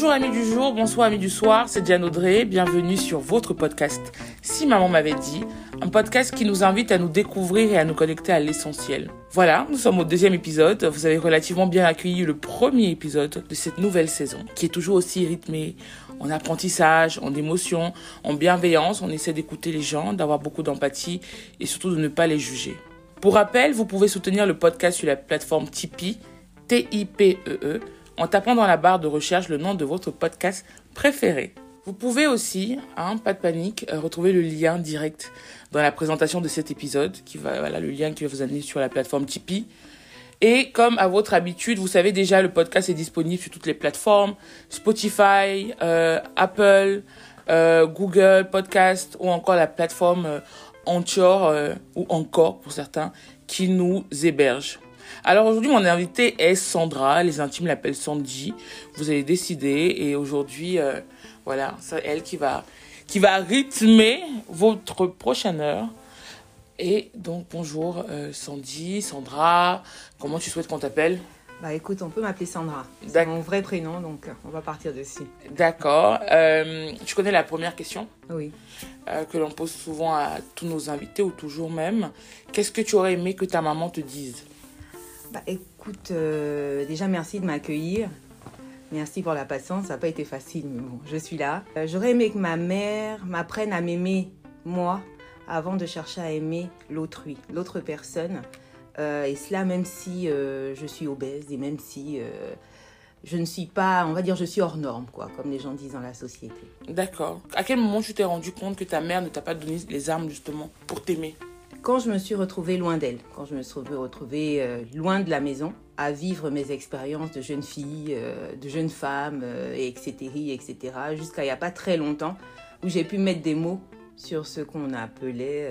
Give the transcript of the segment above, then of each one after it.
Bonjour amis du jour, bonsoir amis du soir, c'est Diane Audrey, bienvenue sur votre podcast Si maman m'avait dit, un podcast qui nous invite à nous découvrir et à nous connecter à l'essentiel. Voilà, nous sommes au deuxième épisode, vous avez relativement bien accueilli le premier épisode de cette nouvelle saison, qui est toujours aussi rythmée en apprentissage, en émotion, en bienveillance, on essaie d'écouter les gens, d'avoir beaucoup d'empathie et surtout de ne pas les juger. Pour rappel, vous pouvez soutenir le podcast sur la plateforme Tipeee, T-I-P-E-E, en tapant dans la barre de recherche le nom de votre podcast préféré. Vous pouvez aussi, hein, pas de panique, euh, retrouver le lien direct dans la présentation de cet épisode, qui va, voilà, le lien qui va vous amener sur la plateforme Tipeee. Et comme à votre habitude, vous savez déjà, le podcast est disponible sur toutes les plateformes, Spotify, euh, Apple, euh, Google Podcast ou encore la plateforme Anchor ou encore pour certains qui nous héberge. Alors aujourd'hui, mon invité est Sandra. Les intimes l'appellent Sandy. Vous avez décidé et aujourd'hui, euh, voilà, c'est elle qui va, qui va rythmer votre prochaine heure. Et donc bonjour euh, Sandy, Sandra. Comment tu souhaites qu'on t'appelle? Bah écoute, on peut m'appeler Sandra. C'est mon vrai prénom, donc on va partir dessus. D'accord. Euh, tu connais la première question? Oui. que l'on pose souvent à tous nos invités ou toujours même. Qu'est-ce que tu aurais aimé que ta maman te dise? Bah, écoute, euh, déjà merci de m'accueillir. Merci pour la patience, ça n'a pas été facile, mais bon, je suis là. Euh, j'aurais aimé que ma mère m'apprenne à m'aimer, moi, avant de chercher à aimer l'autrui, l'autre personne. Euh, et cela même si je suis obèse et même si je ne suis pas, on va dire, je suis hors norme, quoi, comme les gens disent dans la société. D'accord. À quel moment tu t'es rendu compte que ta mère ne t'a pas donné les armes, justement, pour t'aimer? Quand je me suis retrouvée loin d'elle, quand je me suis retrouvée euh, loin de la maison, à vivre mes expériences de jeune fille, euh, de jeune femme, euh, etc., etc., jusqu'à il n'y a pas très longtemps, où j'ai pu mettre des mots sur ce qu'on appelait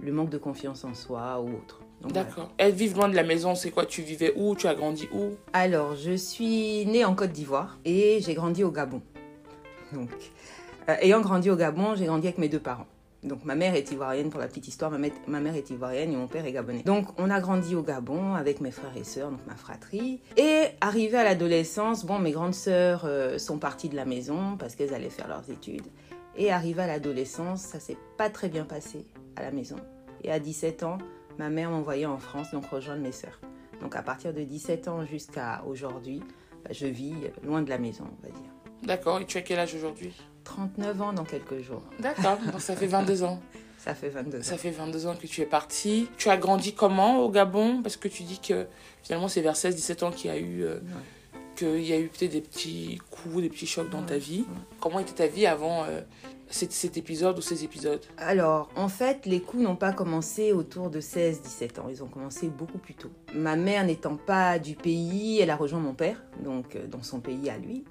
le manque de confiance en soi ou autre. D'accord. Elle vit loin de la maison, c'est quoi Tu vivais où Tu as grandi où? Alors, je suis née en Côte d'Ivoire et j'ai grandi au Gabon. Donc, ayant grandi au Gabon, j'ai grandi avec mes deux parents. Donc ma mère est ivoirienne, pour la petite histoire, ma, mère est ivoirienne et mon père est gabonais. Donc on a grandi au Gabon avec mes frères et sœurs, donc ma fratrie. Et arrivé à l'adolescence, bon, mes grandes sœurs euh, sont parties de la maison parce qu'elles allaient faire leurs études. Et arrivé à l'adolescence, ça s'est pas très bien passé à la maison. Et à 17 ans, ma mère m'envoyait en France, donc rejoindre mes sœurs. Donc à partir de 17 ans jusqu'à aujourd'hui, bah, je vis loin de la maison, on va dire. D'accord, et tu as quel âge aujourd'hui? 39 ans dans quelques jours. D'accord, donc ça fait 22 ans. Ça fait 22 ans. Ça fait 22 ans que tu es partie. Tu as grandi comment au Gabon? Parce que tu dis que finalement c'est vers 16-17 ans qu'il y a eu, euh, qu'il y a eu peut-être des petits coups, des petits chocs dans ta vie. Comment était ta vie avant euh, cet, cet, épisode ou ces épisodes? Alors, en fait, les coups n'ont pas commencé autour de 16-17 ans. Ils ont commencé beaucoup plus tôt. Ma mère n'étant pas du pays, elle a rejoint mon père, donc euh, dans son pays à lui.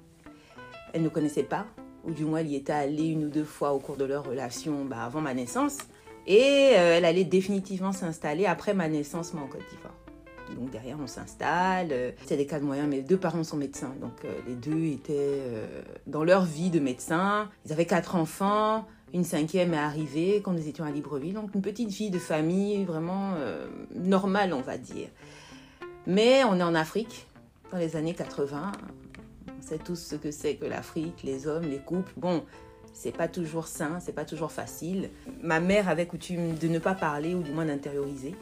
Elle ne connaissait pas ou du moins elle y était allée une ou deux fois au cours de leur relation bah, avant ma naissance. Et euh, elle allait définitivement s'installer après ma naissance, moi, en Côte d'Ivoire. Donc derrière, on s'installe. Euh, c'est des cas de moyens. Mes deux parents sont médecins. Donc euh, les deux étaient dans leur vie de médecins. Ils avaient quatre enfants. Une cinquième est arrivée quand nous étions à Libreville. Donc une petite vie de famille vraiment normale, on va dire. Mais on est en Afrique, dans les années 80 sait tous ce que c'est que l'Afrique, les hommes, les couples. Bon, c'est pas toujours sain, c'est pas toujours facile. Ma mère avait coutume de ne pas parler ou du moins d'intérioriser.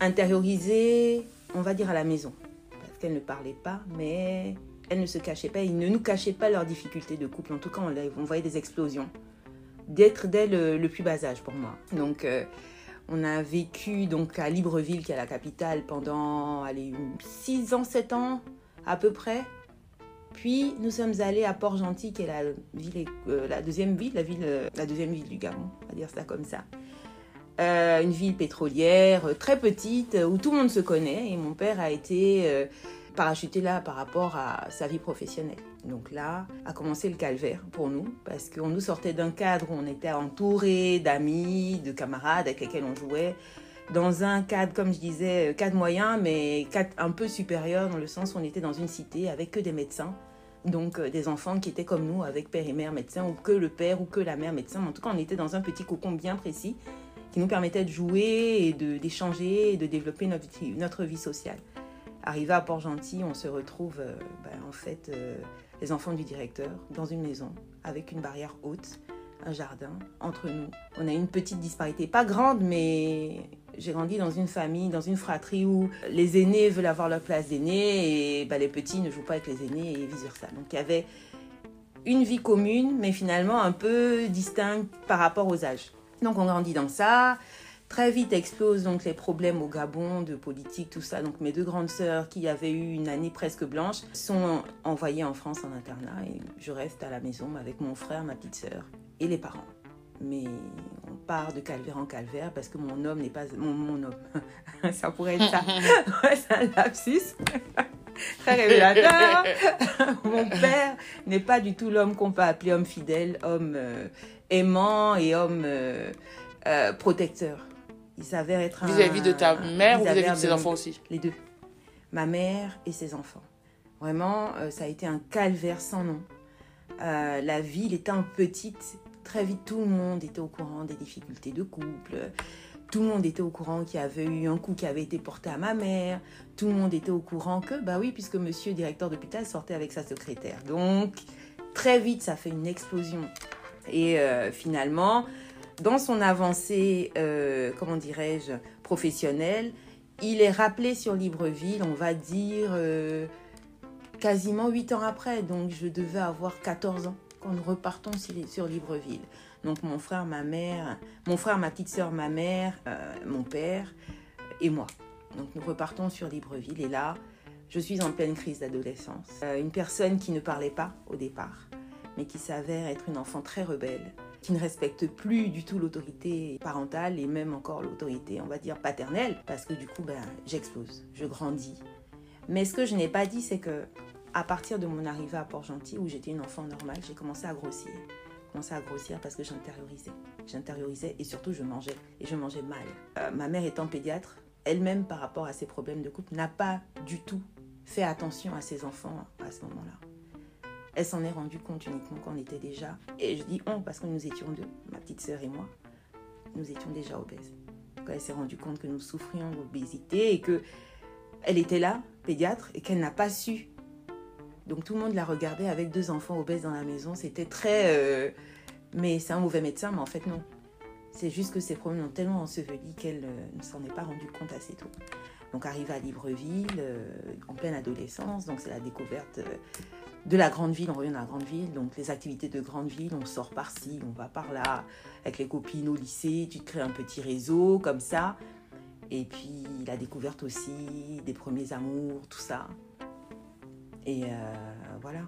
Intérioriser, on va dire à la maison, parce qu'elle ne parlait pas, mais elle ne se cachait pas, ils ne nous cachaient pas leurs difficultés de couple. En tout cas, on, voyait des explosions. D'être dès le, plus bas âge pour moi. Donc, euh, on a vécu donc à Libreville, qui est la capitale, pendant allez, 6 ans, 7 ans à peu près. Puis nous sommes allés à Port-Gentil, qui est la, ville, euh, la deuxième ville, la, ville, euh, la deuxième ville du Gabon, on va dire ça comme ça. Euh, une ville pétrolière très petite où tout le monde se connaît et mon père a été parachuter là par rapport à sa vie professionnelle. Donc là a commencé le calvaire pour nous parce qu'on nous sortait d'un cadre où on était entouré d'amis, de camarades avec lesquels on jouait dans un cadre, comme je disais, cadre moyen, mais cadre un peu supérieur dans le sens où on était dans une cité avec que des médecins. Donc euh, des enfants qui étaient comme nous, avec père et mère médecins, ou que le père ou que la mère médecin. En tout cas, on était dans un petit cocon bien précis qui nous permettait de jouer et d'échanger et de développer notre, vie sociale. Arrivé à Port-Gentil, on se retrouve, euh, ben, en fait, euh, les enfants du directeur, dans une maison, avec une barrière haute, un jardin, entre nous. On a une petite disparité, pas grande, mais j'ai grandi dans une famille, dans une fratrie où les aînés veulent avoir leur place d'aînés et ben, les petits ne jouent pas avec les aînés et vice-versa. Donc il y avait une vie commune, mais finalement un peu distincte par rapport aux âges. Donc on grandit dans ça. Très vite explosent donc les problèmes au Gabon de politique, tout ça. Donc mes deux grandes sœurs qui avaient eu une année presque blanche sont envoyées en France en internat et je reste à la maison avec mon frère, ma petite sœur et les parents. Mais on part de calvaire en calvaire parce que mon homme n'est pas mon, mon homme. ça pourrait être ça. c'est un lapsus. Très révélateur. mon père n'est pas du tout l'homme qu'on peut appeler homme fidèle, homme euh, aimant et homme euh, euh, protecteur. Il s'avère être un. Vis-à-vis de ta mère ou vis-à-vis de ses enfants aussi? Les deux. Ma mère et ses enfants. Vraiment, ça a été un calvaire sans nom. la ville étant petite, très vite tout le monde était au courant des difficultés de couple. Tout le monde était au courant qu'il y avait eu un coup qui avait été porté à ma mère. Tout le monde était au courant que, bah oui, puisque monsieur directeur d'hôpital sortait avec sa secrétaire. Donc, très vite, ça fait une explosion. Et euh, finalement, dans son avancée, euh, comment dirais-je, professionnelle, il est rappelé sur Libreville, on va dire, euh, quasiment 8 ans après. Donc, je devais avoir 14 ans quand nous repartons sur Libreville. Donc mon frère, ma mère, mon frère, ma petite soeur, ma mère, mon père et moi. Donc nous repartons sur Libreville et là, je suis en pleine crise d'adolescence. une personne qui ne parlait pas au départ, mais qui s'avère être une enfant très rebelle, qui ne respecte plus du tout l'autorité parentale et même encore l'autorité, on va dire, paternelle, parce que du coup, ben, j'explose, je grandis. Mais ce que je n'ai pas dit, c'est que à partir de mon arrivée à Port-Gentil, où j'étais une enfant normale, j'ai commencé à grossir. Commencé à grossir parce que j'intériorisais. J'intériorisais et surtout je mangeais. Et je mangeais mal. Euh, ma mère étant pédiatre, elle-même par rapport à ses problèmes de couple, n'a pas du tout fait attention à ses enfants à ce moment-là. Elle s'en est rendue compte uniquement quand on était déjà, et je dis on parce que nous étions deux, ma petite sœur et moi, nous étions déjà obèses. Quand elle s'est rendue compte que nous souffrions d'obésité et que elle était là, pédiatre, et qu'elle n'a pas su. Donc tout le monde la regardait avec deux enfants obèses dans la maison. C'était très. Euh, mais c'est un mauvais médecin, mais en fait non. C'est juste que ses problèmes ont tellement enseveli qu'elle euh, ne s'en est pas rendue compte assez tôt. Donc arrive à Libreville, euh, en pleine adolescence, donc c'est la découverte de la grande ville, on revient dans la grande ville, donc les activités de grande ville, on sort par-ci, on va par-là, avec les copines au lycée, tu te crées un petit réseau comme ça. Et puis la découverte aussi des premiers amours, tout ça. Et euh, voilà.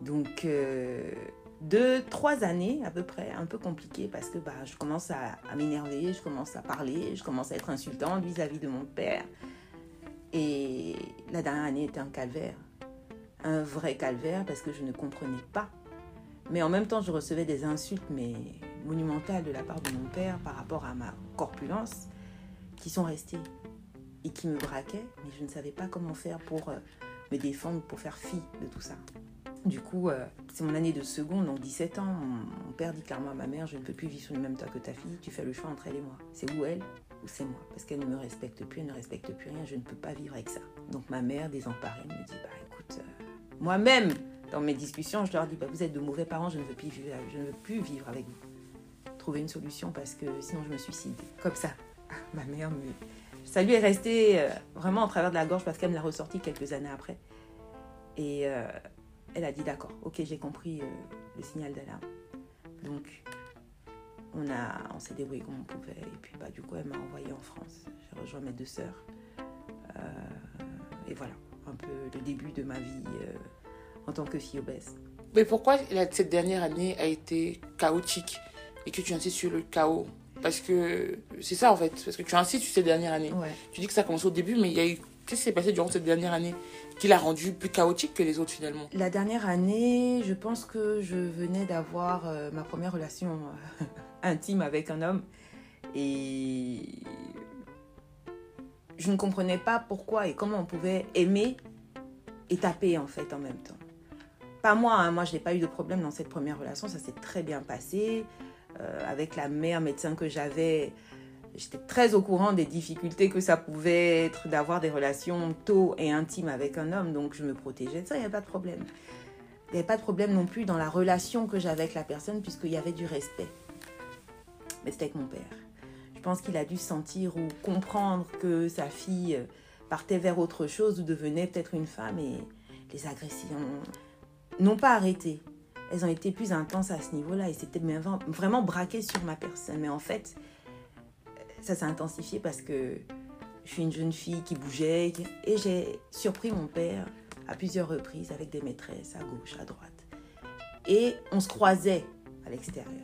Donc euh, deux, trois années à peu près, un peu compliqué parce que bah, je commence à, m'énerver, je commence à parler, je commence à être insultante vis-à-vis de mon père. Et la dernière année était un calvaire un vrai calvaire parce que je ne comprenais pas. Mais en même temps, je recevais des insultes, mais monumentales de la part de mon père par rapport à ma corpulence, qui sont restées et qui me braquaient, mais je ne savais pas comment faire pour euh, me défendre, pour faire fi de tout ça. Du coup, euh, c'est mon année de seconde, donc 17 ans. Mon, père dit clairement à ma mère Je ne peux plus vivre sur le même toit que ta fille, tu fais le choix entre elle et moi. C'est ou elle ou c'est moi. Parce qu'elle ne me respecte plus, elle ne respecte plus rien, je ne peux pas vivre avec ça. Donc ma mère, désemparée, me dit Bah écoute, euh, moi-même, dans mes discussions, je leur dis bah, Vous êtes de mauvais parents, je ne veux plus vivre, je ne veux plus vivre avec vous. Trouver une solution parce que sinon je me suicide. Comme ça. Ma mère me. Ça lui est resté euh, vraiment en travers de la gorge parce qu'elle me l'a ressorti quelques années après. Et euh, elle a dit D'accord, ok, j'ai compris euh, le signal d'alarme. Donc, on, a, on s'est débrouillé comme on pouvait. Et puis, bah, du coup, elle m'a envoyé en France. J'ai rejoint mes deux sœurs. et voilà un peu le début de ma vie en tant que fille obèse. Mais pourquoi cette dernière année a été chaotique et que tu insistes sur le chaos? Parce que c'est ça en fait, parce que tu insistes sur cette dernière année. Tu dis que ça a commencé au début, mais il y a eu Qu'est-ce qui s'est passé durant cette dernière année qui l'a rendu plus chaotique que les autres finalement? La dernière année, je pense que je venais d'avoir euh, ma première relation euh, intime avec un homme et je ne comprenais pas pourquoi et comment on pouvait aimer et taper en fait en même temps. Pas moi, hein. moi je n'ai pas eu de problème dans cette première relation, ça s'est très bien passé. Euh, avec la mère médecin que j'avais, j'étais très au courant des difficultés que ça pouvait être d'avoir des relations tôt et intimes avec un homme, donc je me protégeais ça, il n'y avait pas de problème. Il n'y avait pas de problème non plus dans la relation que j'avais avec la personne, puisqu'il y avait du respect. Mais c'était avec mon père. Je pense qu'il a dû sentir ou comprendre que sa fille partait vers autre chose ou devenait peut-être une femme et les agressions n'ont pas arrêté. Elles ont été plus intenses à ce niveau-là et c'était vraiment braqué sur ma personne. Mais en fait, ça s'est intensifié parce que je suis une jeune fille qui bougeait et j'ai surpris mon père à plusieurs reprises avec des maîtresses à gauche, à droite. Et on se croisait à l'extérieur.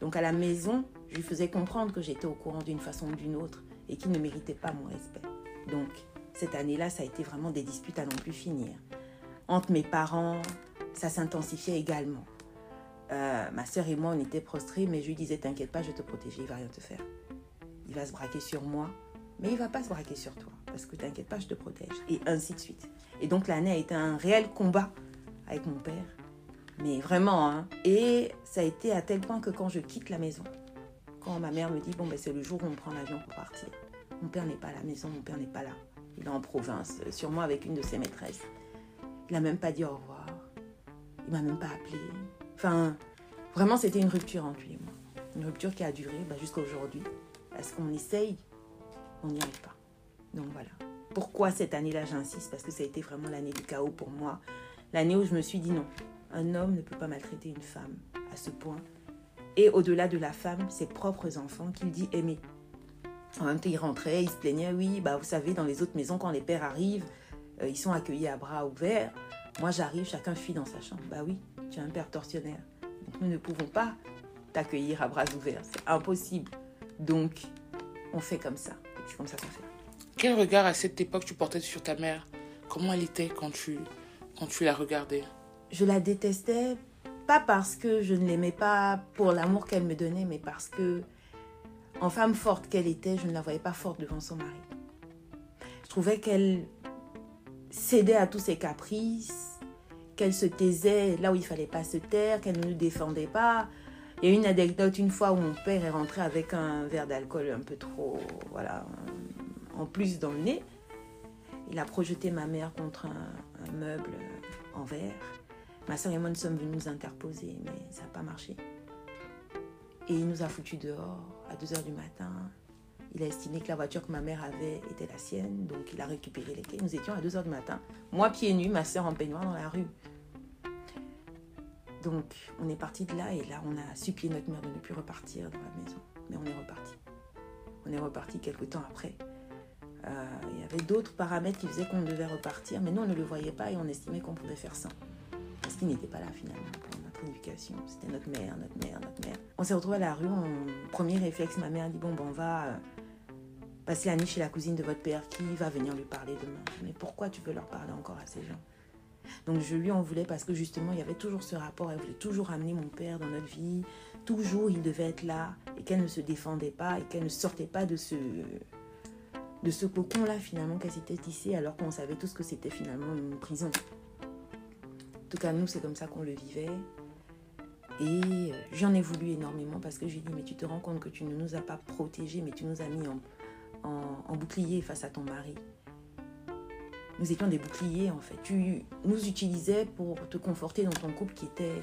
Donc à la maison, je lui faisais comprendre que j'étais au courant d'une façon ou d'une autre et qu'il ne méritait pas mon respect. Donc cette année-là, ça a été vraiment des disputes à non plus finir. Entre mes parents, ça s'intensifiait également. Euh, ma soeur et moi, on était prostrés, mais je lui disais T'inquiète pas, je vais te protéger, il va rien te faire il va se braquer sur moi, mais il va pas se braquer sur toi, parce que t'inquiète pas, je te protège, et ainsi de suite. Et donc l'année a été un réel combat avec mon père, mais vraiment, hein. Et ça a été à tel point que quand je quitte la maison, quand ma mère me dit, bon, ben, c'est le jour où on prend l'avion pour partir, mon père n'est pas à la maison, mon père n'est pas là. Il est en province, sûrement avec une de ses maîtresses. Il n'a même pas dit au revoir. Il m'a même pas appelé. Enfin, vraiment, c'était une rupture entre lui et moi. Une rupture qui a duré bah, jusqu'à aujourd'hui. Parce qu'on essaye, on n'y arrive pas. Donc voilà. Pourquoi cette année-là, j'insiste? Parce que ça a été vraiment l'année du chaos pour moi. L'année où je me suis dit non, un homme ne peut pas maltraiter une femme à ce point. Et au-delà de la femme, ses propres enfants qu'il dit aimer. En même temps, il rentrait, il se plaignait, oui, bah vous savez, dans les autres maisons, quand les pères arrivent, euh, ils sont accueillis à bras ouverts. Moi, j'arrive, chacun fuit dans sa chambre. Bah oui, tu es un père tortionnaire. Donc nous ne pouvons pas t'accueillir à bras ouverts. C'est impossible. Donc, on fait comme ça. C'est comme ça qu'on fait. Quel regard à cette époque tu portais sur ta mère? Comment elle était quand tu, quand tu la regardais? Je la détestais, pas parce que je ne l'aimais pas pour l'amour qu'elle me donnait, mais parce que, en femme forte qu'elle était, je ne la voyais pas forte devant son mari. Je trouvais qu'elle cédait à tous ses caprices, qu'elle se taisait là où il fallait pas se taire, qu'elle ne nous défendait pas, il y a une anecdote une fois où mon père est rentré avec un verre d'alcool un peu trop, voilà, en plus dans le nez. Il a projeté ma mère contre un, meuble en verre. Ma soeur et moi nous sommes venus nous interposer, mais ça n'a pas marché. Et il nous a foutus dehors à 2 h du matin. Il a estimé que la voiture que ma mère avait était la sienne, donc il a récupéré les clés. Nous étions à 2 h du matin, moi pieds nus, ma soeur en peignoir dans la rue. Donc, on est parti de là et là, on a supplié notre mère de ne plus repartir dans la maison. Mais on est reparti. On est reparti quelques temps après. Euh, il y avait d'autres paramètres qui faisaient qu'on devait repartir, mais nous, on ne le voyait pas et on estimait qu'on pouvait faire ça. Parce qu'il n'était pas là finalement pour notre éducation. C'était notre mère, notre mère, notre mère. On s'est retrouvés à la rue. En premier réflexe, ma mère dit Bon, bon on va euh, passer la nuit chez la cousine de votre père qui va venir lui parler demain. Mais pourquoi tu veux leur parler encore à ces gens? Donc je lui en voulais parce que justement, il y avait toujours ce rapport. Elle voulait toujours amener mon père dans notre vie. Toujours, il devait être là et qu'elle ne se défendait pas et qu'elle ne sortait pas de ce, de ce cocon-là finalement qu'elle s'était tissé alors qu'on savait tous que c'était finalement une prison. En tout cas, nous, c'est comme ça qu'on le vivait. Et euh, j'en ai voulu énormément parce que j'ai dit, mais tu te rends compte que tu ne nous as pas protégés, mais tu nous as mis en bouclier face à ton mari nous étions des boucliers en fait. Tu nous utilisais pour te conforter dans ton couple qui était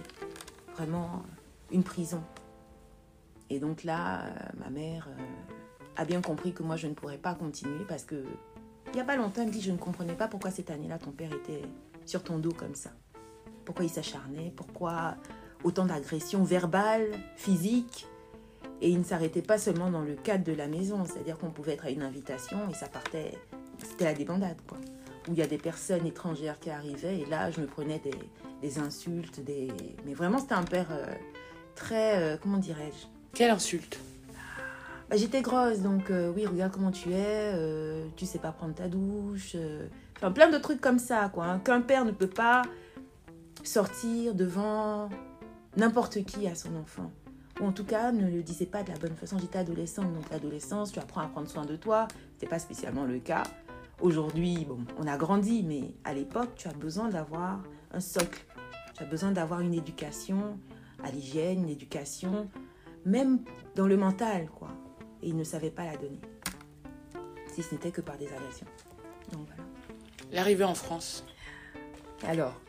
vraiment une prison. Et donc là, euh, ma mère euh, a bien compris que moi je ne pourrais pas continuer parce que il n'y a pas longtemps, elle me dit je ne comprenais pas pourquoi cette année-là ton père était sur ton dos comme ça. Pourquoi il s'acharnait, pourquoi autant d'agressions verbales, physiques. Et il ne s'arrêtait pas seulement dans le cadre de la maison, c'est-à-dire qu'on pouvait être à une invitation et ça partait, c'était la débandade quoi où il y a des personnes étrangères qui arrivaient et là je me prenais des, insultes, des... mais vraiment c'était un père euh, très, euh, comment dirais-je? Quelle insulte? Bah, j'étais grosse, donc euh, oui, regarde comment tu es, tu sais pas prendre ta douche. Enfin, plein de trucs comme ça, quoi. hein, Qu'un père ne peut pas sortir devant n'importe qui à son enfant. Ou en tout cas, ne le disait pas de la bonne façon. J'étais adolescente, donc l'adolescence, tu apprends à prendre soin de toi. C'était pas spécialement le cas. Aujourd'hui, bon, on a grandi, mais à l'époque, tu as besoin d'avoir un socle. Tu as besoin d'avoir une éducation à l'hygiène, une éducation, même dans le mental, quoi. Et il ne savait pas la donner. Si ce n'était que par des agressions. Donc voilà. L'arrivée en France. Alors,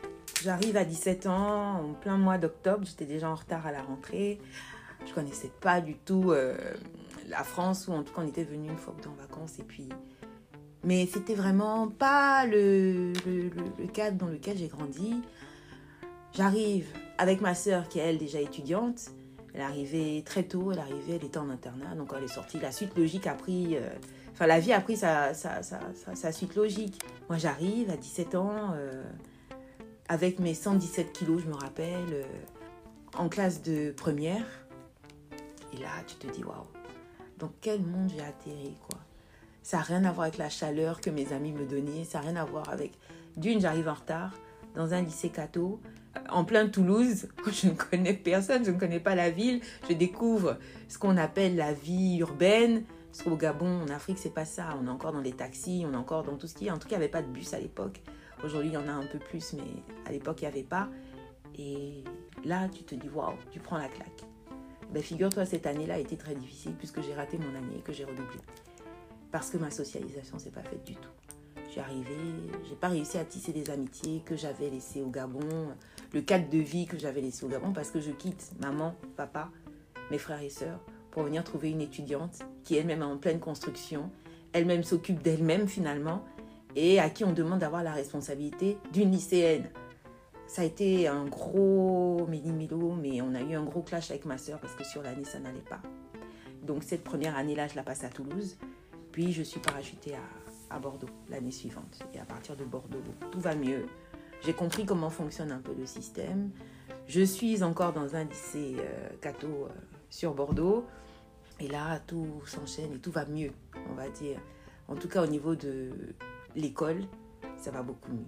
j'arrive à 17 ans, en plein mois d'octobre, j'étais déjà en retard à la rentrée. Je connaissais pas du tout euh, la France, ou en tout cas on était venu une fois en vacances, et puis... Mais c'était vraiment pas le, cadre dans lequel j'ai grandi. J'arrive avec ma sœur qui est elle déjà étudiante. Elle est arrivée très tôt, elle arrivée, elle était en internat, donc elle est sortie. La suite logique a euh, Enfin, la vie a pris sa, suite logique. Moi, j'arrive à 17 ans, euh, avec mes 117 kilos, je me rappelle, en classe de première. Et là, tu te dis, waouh, dans quel monde j'ai atterri, quoi. Ça n'a rien à voir avec la chaleur que mes amis me donnaient, ça n'a rien à voir avec... D'une, j'arrive en retard, dans un lycée catho, en plein Toulouse. Je ne connais personne, je ne connais pas la ville. Je découvre ce qu'on appelle la vie urbaine. Parce qu'au Gabon, en Afrique, c'est pas ça. On est encore dans les taxis, on est encore dans tout ce qui est. En tout cas, il n'y avait pas de bus à l'époque. Aujourd'hui, il y en a un peu plus, mais à l'époque, il n'y avait pas. Et là, tu te dis, waouh, tu prends la claque. Ben, figure-toi, cette année-là a été très difficile puisque j'ai raté mon année et que j'ai redoublé. Parce que ma socialisation s'est pas faite du tout. Je suis arrivée, j'ai pas réussi à tisser des amitiés que j'avais laissées au Gabon, le cadre de vie que j'avais laissé au Gabon parce que je quitte maman, papa, mes frères et sœurs pour venir trouver une étudiante qui elle-même est en pleine construction, elle-même s'occupe d'elle-même finalement et à qui on demande d'avoir la responsabilité d'une lycéenne. Ça a été un gros méli-milo, mais on a eu un gros clash avec ma sœur parce que sur l'année, ça n'allait pas. Donc cette première année-là, je la passe à Toulouse. Puis je suis parachutée à, à Bordeaux l'année suivante. Et à partir de Bordeaux, tout va mieux. J'ai compris comment fonctionne un peu le système. Je suis encore dans un lycée euh, catho euh, sur Bordeaux. Et là, tout s'enchaîne et tout va mieux, on va dire. En tout cas, au niveau de l'école, ça va beaucoup mieux.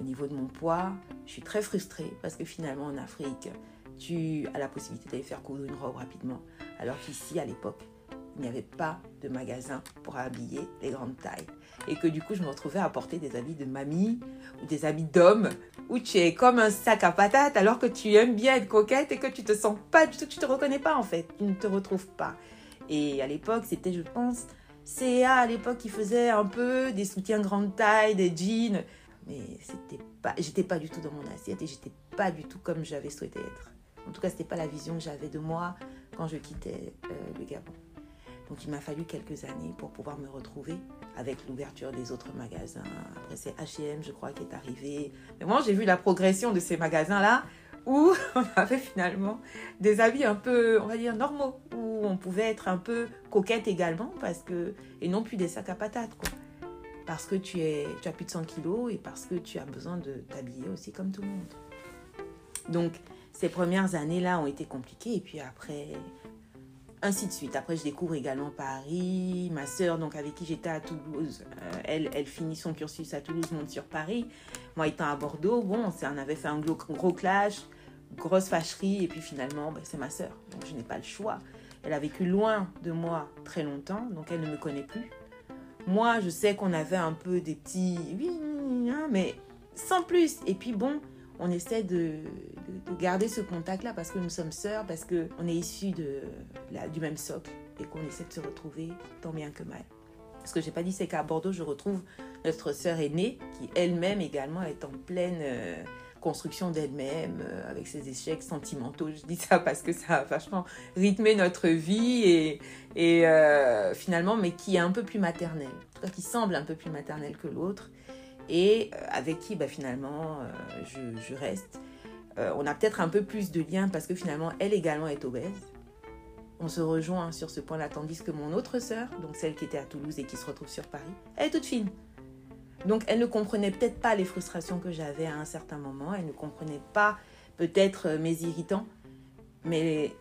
Au niveau de mon poids, je suis très frustrée parce que finalement, en Afrique, tu as la possibilité d'aller faire coudre une robe rapidement. Alors qu'ici, à l'époque, il n'y avait pas de magasin pour habiller les grandes tailles. Et que du coup, je me retrouvais à porter des habits de mamie ou des habits d'homme où tu es comme un sac à patates alors que tu aimes bien être coquette et que tu te sens pas du tout, tu te reconnais pas en fait, tu ne te retrouves pas. Et à l'époque, c'était, je pense, CA à l'époque qui faisait un peu des soutiens grande taille, des jeans. Mais c'était pas, j'étais pas du tout dans mon assiette et j'étais pas du tout comme j'avais souhaité être. En tout cas, c'était pas la vision que j'avais de moi quand je quittais euh, le Gabon. Donc il m'a fallu quelques années pour pouvoir me retrouver avec l'ouverture des autres magasins. Après c'est H&M je crois qui est arrivé. Mais moi j'ai vu la progression de ces magasins-là où on avait finalement des habits un peu, on va dire, normaux, où on pouvait être un peu coquette également parce que, et non plus des sacs à patates quoi. Parce que tu, as plus de 100 kilos et parce que tu as besoin de t'habiller aussi comme tout le monde. Donc ces premières années-là ont été compliquées et puis après ainsi de suite. Après, je découvre également Paris. Ma sœur, donc avec qui j'étais à Toulouse, euh, elle, finit son cursus à Toulouse, monte sur Paris. Moi, étant à Bordeaux, bon, on avait fait un gros, gros clash, grosse fâcherie, et puis finalement, ben, c'est ma sœur, donc je n'ai pas le choix. Elle a vécu loin de moi très longtemps, donc elle ne me connaît plus. Moi, je sais qu'on avait un peu des petits, oui, hein, mais sans plus. Et puis bon, on essaie de, de, de garder ce contact-là parce que nous sommes sœurs, parce qu'on est issus de, du même socle et qu'on essaie de se retrouver tant bien que mal. Ce que j'ai pas dit, c'est qu'à Bordeaux, je retrouve notre sœur aînée qui elle-même également est en pleine euh, construction d'elle-même, euh, avec ses échecs sentimentaux. Je dis ça parce que ça a vachement rythmé notre vie et, euh, finalement, mais qui est un peu plus maternelle, qui semble un peu plus maternelle que l'autre et euh, avec qui bah, finalement je, reste. On a peut-être un peu plus de liens parce que finalement elle également est obèse. On se rejoint sur ce point-là, tandis que mon autre sœur, donc celle qui était à Toulouse et qui se retrouve sur Paris, elle est toute fine. Donc elle ne comprenait peut-être pas les frustrations que j'avais à un certain moment, elle ne comprenait pas peut-être mes irritants, mais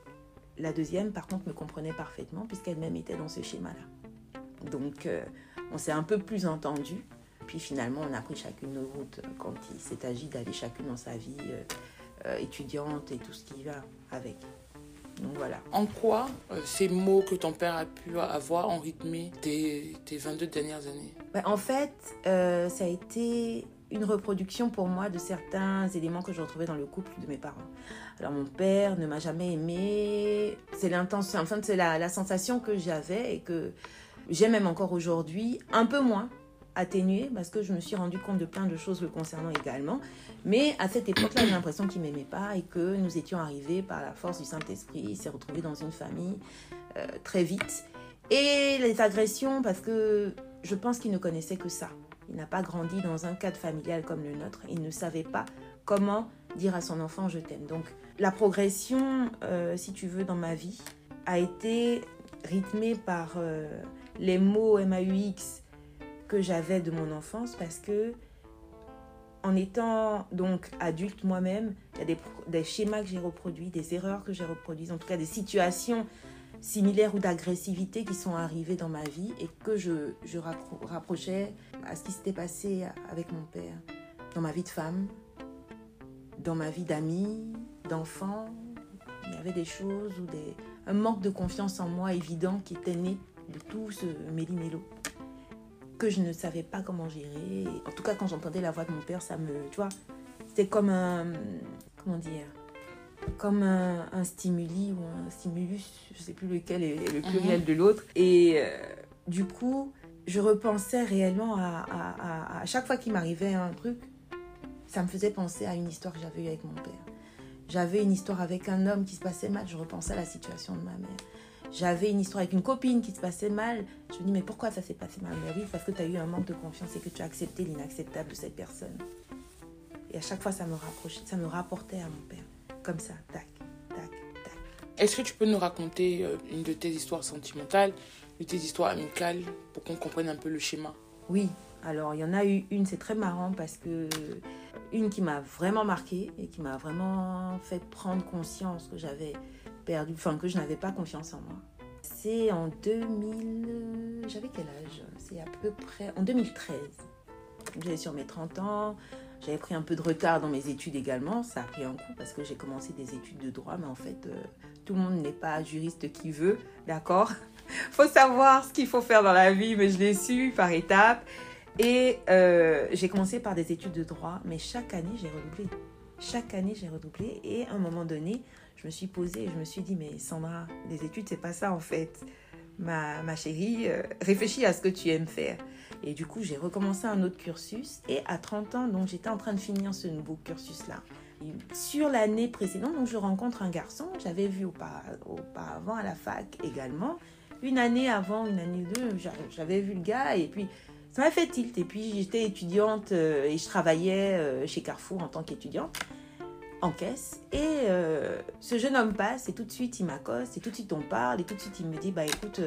La deuxième, par contre, me comprenait parfaitement puisqu'elle-même était dans ce schéma-là. Donc, euh, on s'est un peu plus entendu. Puis finalement, on a pris chacune nos routes quand il s'est agi d'aller chacune dans sa vie euh, euh, étudiante et tout ce qui va avec. En quoi euh, ces mots que ton père a pu avoir ont rythmé tes, tes 22 dernières années? Ben, en fait, euh, ça a été une reproduction pour moi de certains éléments que je retrouvais dans le couple de mes parents. Alors mon père ne m'a jamais aimé. C'est l'intention, enfin c'est la, la sensation que j'avais et que j'ai même encore aujourd'hui, un peu moins atténuée parce que je me suis rendu compte de plein de choses le concernant également. Mais à cette époque-là, j'ai l'impression qu'il m'aimait pas et que nous étions arrivés par la force du Saint-Esprit. Il s'est retrouvé dans une famille euh, très vite. Et les agressions, parce que je pense qu'il ne connaissait que ça. Il n'a pas grandi dans un cadre familial comme le nôtre. Il ne savait pas comment dire à son enfant je t'aime. Donc la progression, euh, si tu veux, dans ma vie, a été rythmée par euh, les mots MAUX que j'avais de mon enfance parce que en étant donc adulte moi-même, il y a des, schémas que j'ai reproduits, des erreurs que j'ai reproduites, en tout cas des situations similaires ou d'agressivité qui sont arrivées dans ma vie et que je, je rappro- rapprochais à ce qui s'était passé avec mon père, dans ma vie de femme, dans ma vie d'amie, d'enfant. Il y avait des choses ou des, un manque de confiance en moi évident qui était né de tout ce méli-mélo que je ne savais pas comment gérer. En tout cas, quand j'entendais la voix de mon père, ça me, tu vois, c'était comme un, comment dire, comme un, un stimuli ou un stimulus, je sais plus lequel est le pluriel de l'autre. Et euh, du coup, je repensais réellement à, à, à, à chaque fois qu'il m'arrivait un truc, ça me faisait penser à une histoire que j'avais eue avec mon père. J'avais une histoire avec un homme qui se passait mal, je repensais à la situation de ma mère. J'avais une histoire avec une copine qui se passait mal. Je me dis, mais pourquoi ça s'est passé mal? Mais oui, parce que tu as eu un manque de confiance et que tu as accepté l'inacceptable de cette personne. Et à chaque fois, ça me rapprochait, ça me rapportait à mon père. Comme ça, tac, tac, tac. Est-ce que tu peux nous raconter euh, une de tes histoires sentimentales, de tes histoires amicales, pour qu'on comprenne un peu le schéma? Oui, alors il y en a eu une, c'est très marrant parce que une qui m'a vraiment marqué et qui m'a vraiment fait prendre conscience que j'avais perdu, enfin que je n'avais pas confiance en moi. C'est en 2000, j'avais quel âge? C'est à peu près en 2013. J'étais sur mes 30 ans, j'avais pris un peu de retard dans mes études également, ça a pris un coup parce que j'ai commencé des études de droit, mais en fait euh, tout le monde n'est pas juriste qui veut, d'accord? Faut savoir ce qu'il faut faire dans la vie, mais je l'ai su par étapes. Et euh, j'ai commencé par des études de droit, mais chaque année, j'ai redoublé. Chaque année, j'ai redoublé. Et à un moment donné, je me suis posée et je me suis dit, mais Sandra, les études, c'est pas ça en fait. Ma, ma chérie, euh, réfléchis à ce que tu aimes faire. Et du coup, j'ai recommencé un autre cursus. Et à 30 ans, donc j'étais en train de finir ce nouveau cursus-là. Sur l'année précédente, donc je rencontre un garçon que j'avais vu aupa- auparavant à la fac également. Une année avant, une année deux, j'a- j'avais vu le gars et puis ça m'a fait tilt. Et puis j'étais étudiante euh, et je travaillais euh, chez Carrefour en tant qu'étudiante en caisse. Et euh, ce jeune homme passe et tout de suite il m'accoste et tout de suite on parle et tout de suite il me dit Bah écoute,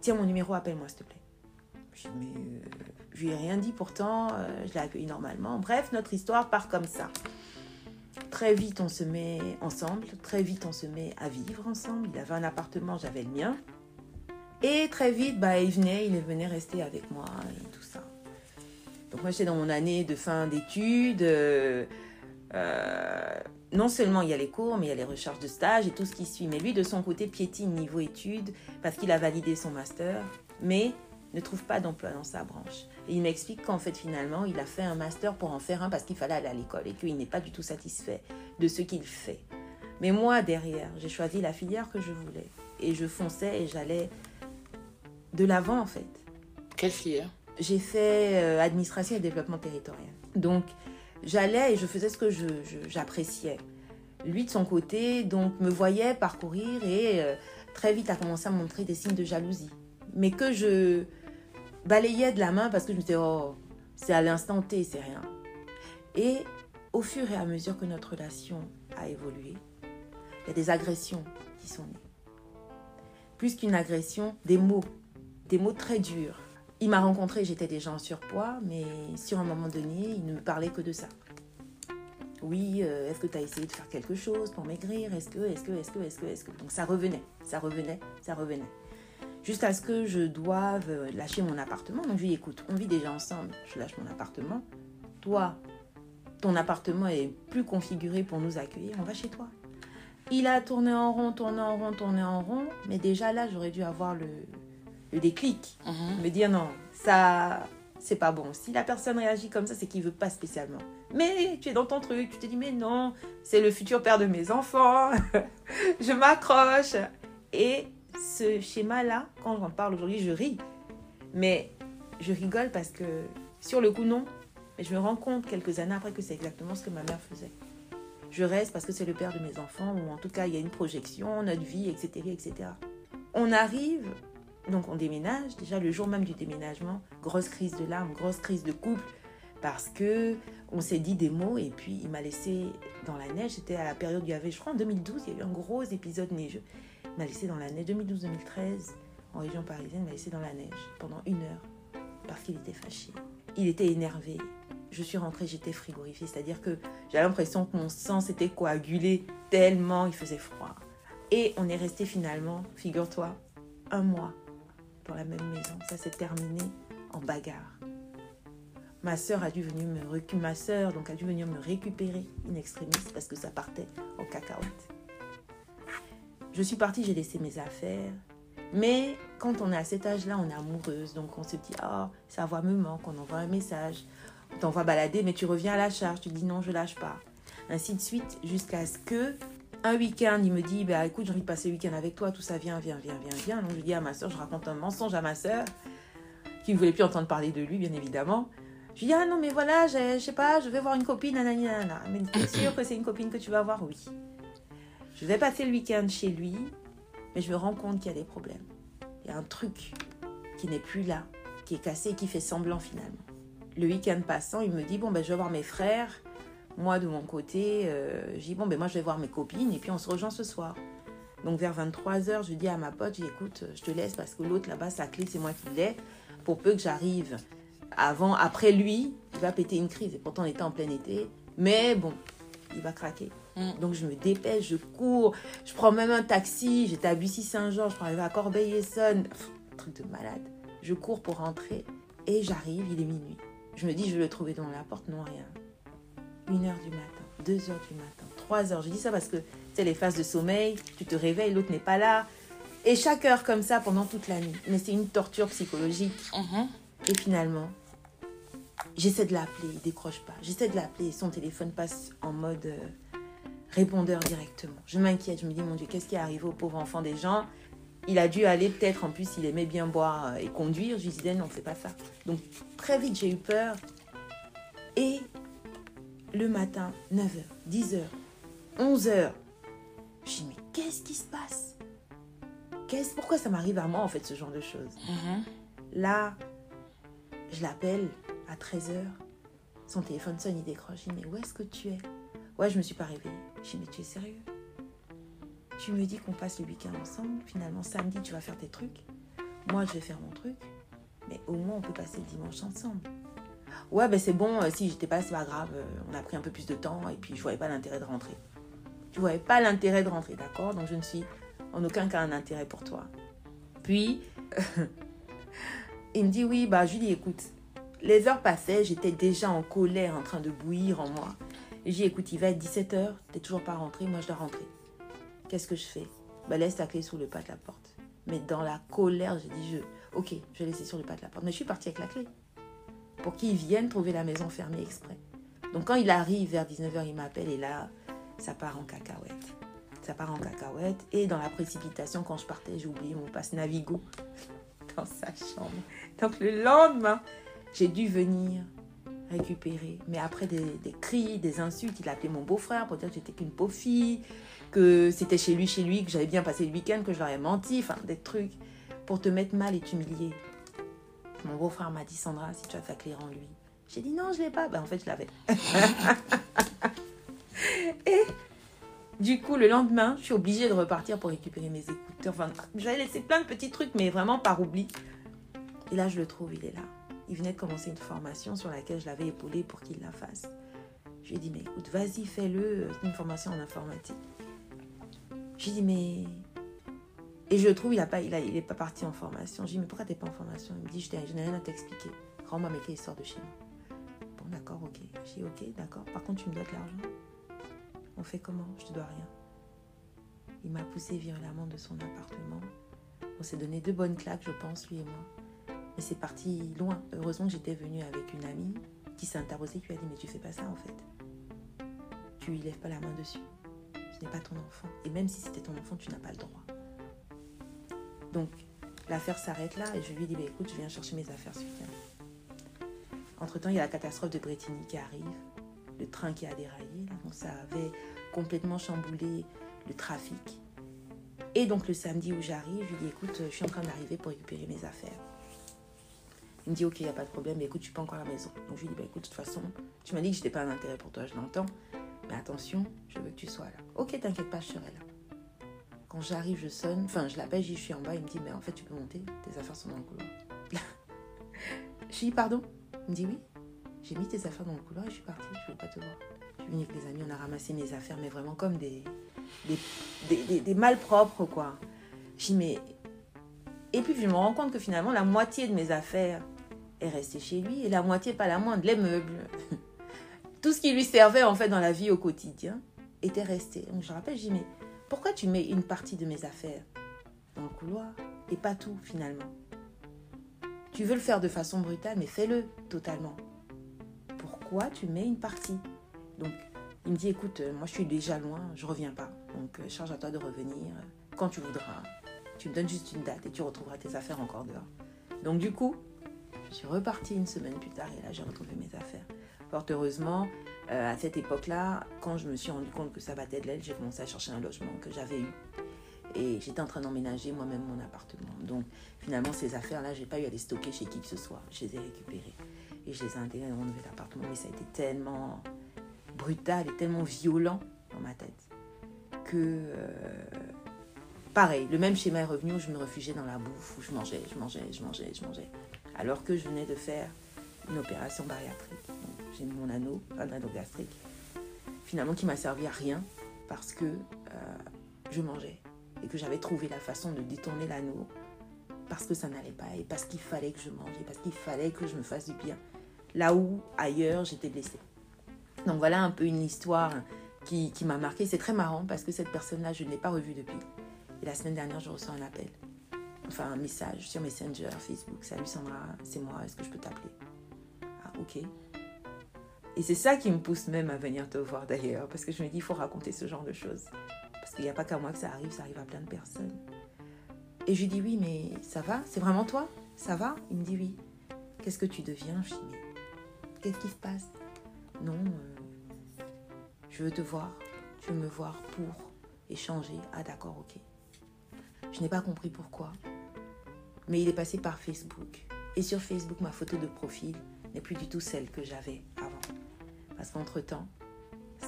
tiens mon numéro, appelle-moi s'il te plaît. Je lui ai rien dit pourtant, je l'ai accueilli normalement. Bref, notre histoire part comme ça. Très vite on se met ensemble, très vite on se met à vivre ensemble. Il avait un appartement, j'avais le mien. Et très vite, bah, il venait, il venait rester avec moi et tout ça. Donc moi j'étais dans mon année de fin d'études. euh, euh, non seulement il y a les cours, mais il y a les recherches de stage et tout ce qui suit. Mais lui, de son côté, piétine niveau études parce qu'il a validé son master, mais ne trouve pas d'emploi dans sa branche. Il m'explique qu'en fait, finalement, il a fait un master pour en faire un parce qu'il fallait aller à l'école et qu'il n'est pas du tout satisfait de ce qu'il fait. Mais moi, derrière, j'ai choisi la filière que je voulais. Et je fonçais et j'allais de l'avant, en fait Quelle filière j'ai fait euh, administration et développement territorial. Donc, j'allais et je faisais ce que je- je- j'appréciais. Lui, de son côté, donc, me voyait parcourir et euh, très vite a commencé à montrer des signes de jalousie. Mais que je balayais de la main parce que je me disais, oh, c'est à l'instant T, c'est rien. Et au fur et à mesure que notre relation a évolué, il y a des agressions qui sont nées. Plus qu'une agression, des mots. Des mots très durs. Il m'a rencontré, j'étais déjà en surpoids, mais sur un moment donné, il ne me parlait que de ça. Oui, euh, est-ce que tu as essayé de faire quelque chose pour maigrir? Est-ce que, est-ce que, est-ce que, est-ce que, est-ce que? Donc ça revenait, ça revenait, ça revenait. Jusqu'à ce que je doive euh, lâcher mon appartement. Donc je lui dis, écoute, on vit déjà ensemble, je lâche mon appartement. Toi, ton appartement est plus configuré pour nous accueillir, on va chez toi. Il a tourné en rond, tourné en rond, tourné en rond, mais déjà là, j'aurais dû avoir le, le déclic. Mhm. Me dire non, ça, c'est pas bon. Si la personne réagit comme ça, c'est qu'il veut pas spécialement. Mais tu es dans ton truc, tu te dis, mais non, c'est le futur père de mes enfants, je m'accroche. Et ce schéma-là, quand j'en parle aujourd'hui, je ris. Mais je rigole parce que sur le coup, non. Mais je me rends compte quelques années après que c'est exactement ce que ma mère faisait. Je reste parce que c'est le père de mes enfants, ou en tout cas, il y a une projection, notre vie, etc. etc. On arrive, donc on déménage. Déjà, le jour même du déménagement, grosse crise de larmes, grosse crise de couple, parce que on s'est dit des mots et puis il m'a laissé dans la neige. C'était à la période où il y avait, je crois en 2012, il y a eu un gros épisode neigeux. Il m'a laissé dans la neige. 2012-2013, en région parisienne, il m'a laissé dans la neige pendant une heure parce qu'il était fâché. Il était énervé. Je suis rentrée, j'étais frigorifiée. C'est-à-dire que j'avais l'impression que mon sang s'était coagulé tellement il faisait froid. Et on est resté finalement, figure-toi, un mois la même maison. Ça s'est terminé en bagarre. Ma sœur a dû venir me récu- ma sœur donc a dû venir me récupérer in extremis parce que ça partait en cacahuète. Je suis partie, j'ai laissé mes affaires. Mais quand on est à cet âge-là, on est amoureuse, donc on se dit ah sa voix me manque, on envoie un message, on t'envoie balader, mais tu reviens à la charge, tu dis non je lâche pas, ainsi de suite jusqu'à ce que un week-end, il me dit, bah écoute, j'ai envie de passer le week-end avec toi, tout ça, viens, viens, viens, viens, viens. Donc je dis à ma soeur, je raconte un mensonge à ma soeur, qui ne voulait plus entendre parler de lui, bien évidemment. Je lui dis, ah non, mais voilà, je sais pas, je vais voir une copine, nanani, nanana. Mais t'es sûr que c'est une copine que tu vas voir? Oui. Je vais passer le week-end chez lui, mais je me rends compte qu'il y a des problèmes. Il y a un truc qui n'est plus là, qui est cassé qui fait semblant finalement. Le week-end passant, il me dit, bon, ben je vais voir mes frères. Moi, de mon côté, euh, je dis, bon, ben moi, je vais voir mes copines et puis on se rejoint ce soir. Donc, vers 23h, je dis à ma pote, je dis, écoute, je te laisse parce que l'autre là-bas, sa clé, c'est moi qui l'ai. Pour peu que j'arrive avant, après lui, il va péter une crise. Et pourtant, on était en plein été. Mais bon, il va craquer. Mm. Donc, je me dépêche, je cours. Je prends même un taxi. J'étais à Bussy-Saint-Georges, je arriver à Corbeil-Essonne. Truc de malade. Je cours pour rentrer. Et j'arrive, il est minuit. Je me dis, je vais le trouver devant la porte. Non, rien. 1 heure du matin, 2 heures du matin, 3 heures. Je dis ça parce que, tu sais, les phases de sommeil, tu te réveilles, l'autre n'est pas là. Et chaque heure comme ça pendant toute la nuit. Mais c'est une torture psychologique. Mhm. Et finalement, j'essaie de l'appeler, il décroche pas. J'essaie de l'appeler, son téléphone passe en mode euh, répondeur directement. Je m'inquiète, je me dis, mon Dieu, qu'est-ce qui est arrivé au pauvre enfant des gens? Il a dû aller peut-être, en plus, il aimait bien boire euh, et conduire. Je lui disais, non, c'est pas ça. Donc, très vite, j'ai eu peur. Et le matin, 9h, 10h, 11h, je dis, mais qu'est-ce qui se passe? Qu'est-ce, Pourquoi ça m'arrive à moi, en fait, ce genre de choses? Mhm. Là, je l'appelle à 13h. Son téléphone sonne, il décroche. Je dis, mais où est-ce que tu es? Ouais, je me suis pas réveillée. Je dis, mais tu es sérieux? Tu me dis qu'on passe le week-end ensemble. Finalement, samedi, tu vas faire tes trucs. Moi, je vais faire mon truc. Mais au moins, on peut passer le dimanche ensemble. Ouais, ben c'est bon. euh, si j'étais pas, c'est pas grave. euh, on a pris un peu plus de temps. Et puis, je voyais pas l'intérêt de rentrer. Tu voyais pas l'intérêt de rentrer, d'accord? Donc, je ne suis en aucun cas un intérêt pour toi. Puis, il me dit oui, bah je lui dis écoute, les heures passaient, j'étais déjà en colère, en train de bouillir en moi. Et j'ai dit écoute, il va être 17h, t'es toujours pas rentré, moi je dois rentrer. Qu'est-ce que je fais? Bah laisse ta clé sous le pas de la porte. Mais dans la colère, j'ai dit je, ok, je vais laisser sur le pas de la porte. Mais je suis partie avec la clé. Pour qu'il vienne trouver la maison fermée exprès. Donc quand il arrive vers 19h, il m'appelle et là, ça part en cacahuète. Ça part en cacahuète. Et dans la précipitation, quand je partais, j'ai oublié mon passe Navigo dans sa chambre. Donc le lendemain, j'ai dû venir récupérer. Mais après des, des cris, des insultes, il a appelé mon beau-frère pour dire que j'étais qu'une pauvre fille, que c'était chez lui, chez lui, que j'avais bien passé le week-end, que je leur ai menti, enfin des trucs pour te mettre mal et t'humilier. Mon beau-frère m'a dit Sandra, si tu as ta clé, rends-lui. J'ai dit non, je l'ai pas. Ben, en fait, je l'avais. et du coup, le lendemain, je suis obligée de repartir pour récupérer mes écouteurs. Enfin, j'avais laissé plein de petits trucs, mais vraiment par oubli. Et là, je le trouve, il est là. Il venait de commencer une formation sur laquelle je l'avais épaulé pour qu'il la fasse. Je lui ai dit, mais écoute, vas-y, fais-le, c'est une formation en informatique. J'ai dit, mais. Et je trouve, il n'est pas, il il pas parti en formation. J'ai dit, mais pourquoi tu n'es pas en formation? Il me dit, je n'ai rien à t'expliquer. Rends-moi mes clés et sors de chez moi. Bon, d'accord, ok. J'ai dit, ok, d'accord. Par contre, tu me dois de l'argent. On fait comment? Je te dois rien. Il m'a poussé violemment de son appartement. On s'est donné deux bonnes claques, je pense, lui et moi. Mais c'est parti loin. Heureusement que j'étais venue avec une amie qui s'est interposée, qui lui a dit Mais tu fais pas ça en fait. Tu lui lèves pas la main dessus. Ce n'est pas ton enfant. Et même si c'était ton enfant, tu n'as pas le droit. Donc, l'affaire s'arrête là et je lui dit bah, Écoute, je viens chercher mes affaires, s'il Entre temps, il y a la catastrophe de Bretigny qui arrive, le train qui a déraillé. donc, ça avait complètement chamboulé le trafic. Et donc, le samedi où j'arrive, je lui dis Écoute, je suis en train d'arriver pour récupérer mes affaires. Il me dit, ok, il n'y a pas de problème, mais écoute, tu peux encore à la maison. Donc je lui dis, bah, écoute, de toute façon, tu m'as dit que je n'étais pas un intérêt pour toi, je l'entends. Mais attention, je veux que tu sois là. Ok, t'inquiète pas, je serai là. Quand j'arrive, je sonne, enfin, je l'appelle, je suis en bas, il me dit, mais en fait, tu peux monter, tes affaires sont dans le couloir. je lui dis, pardon? Il me dit, oui. J'ai mis tes affaires dans le couloir et je suis partie, je ne veux pas te voir. Je suis venue avec les amis, on a ramassé mes affaires, mais vraiment comme des, des, des, des malpropres, quoi. Je dis, mais. Et puis, je me rends compte que finalement, la moitié de mes affaires est resté chez lui et la moitié, pas la moindre, les meubles. Tout ce qui lui servait en fait dans la vie au quotidien était resté. Donc je rappelle, dis, mais pourquoi tu mets une partie de mes affaires dans le couloir et pas tout finalement? Tu veux le faire de façon brutale, mais fais-le totalement. Pourquoi tu mets une partie? Donc il me dit, écoute, euh, moi je suis déjà loin, je reviens pas. Donc euh, charge à toi de revenir quand tu voudras. Tu me donnes juste une date et tu retrouveras tes affaires encore dehors. Donc du coup, je suis repartie une semaine plus tard et là j'ai retrouvé mes affaires. Fort heureusement, euh, à cette époque-là, quand je me suis rendu compte que ça battait de l'aile, j'ai commencé à chercher un logement que j'avais eu. Et j'étais en train d'emménager moi-même mon appartement. Donc finalement, ces affaires-là, j'ai pas eu à les stocker chez qui que ce soit. Je les ai récupérées. Et je les ai intégrées dans mon nouvel appartement. Mais ça a été tellement brutal et tellement violent dans ma tête que... Euh, pareil, le même schéma est revenu où je me réfugiais dans la bouffe, où je mangeais, je mangeais, je mangeais, je mangeais alors que je venais de faire une opération bariatrique. J'ai mon anneau, un anneau gastrique, finalement qui m'a servi à rien parce que euh, je mangeais et que j'avais trouvé la façon de détourner l'anneau parce que ça n'allait pas et parce qu'il fallait que je mangeais, parce qu'il fallait que je me fasse du bien. Là où ailleurs j'étais blessée. Donc voilà un peu une histoire qui m'a marquée. C'est très marrant parce que cette personne-là, je ne l'ai pas revue depuis. Et la semaine dernière, je reçois un appel enfin un message sur Messenger, Facebook. Salut Sandra, c'est moi, est-ce que je peux t'appeler? Ah, ok. Et c'est ça qui me pousse même à venir te voir d'ailleurs, parce que je me dis, il faut raconter ce genre de choses. Parce qu'il n'y a pas qu'à moi que ça arrive, ça arrive à plein de personnes. Et je lui dis, oui, mais ça va? C'est vraiment toi? Ça va? Il me dit, oui. Qu'est-ce que tu deviens Je qu'est-ce qui se passe? Non, euh, je veux te voir. Tu veux me voir pour échanger. Ah, d'accord, ok. Je n'ai pas compris pourquoi mais il est passé par Facebook. Et sur Facebook, ma photo de profil n'est plus du tout celle que j'avais avant. Parce qu'entre-temps,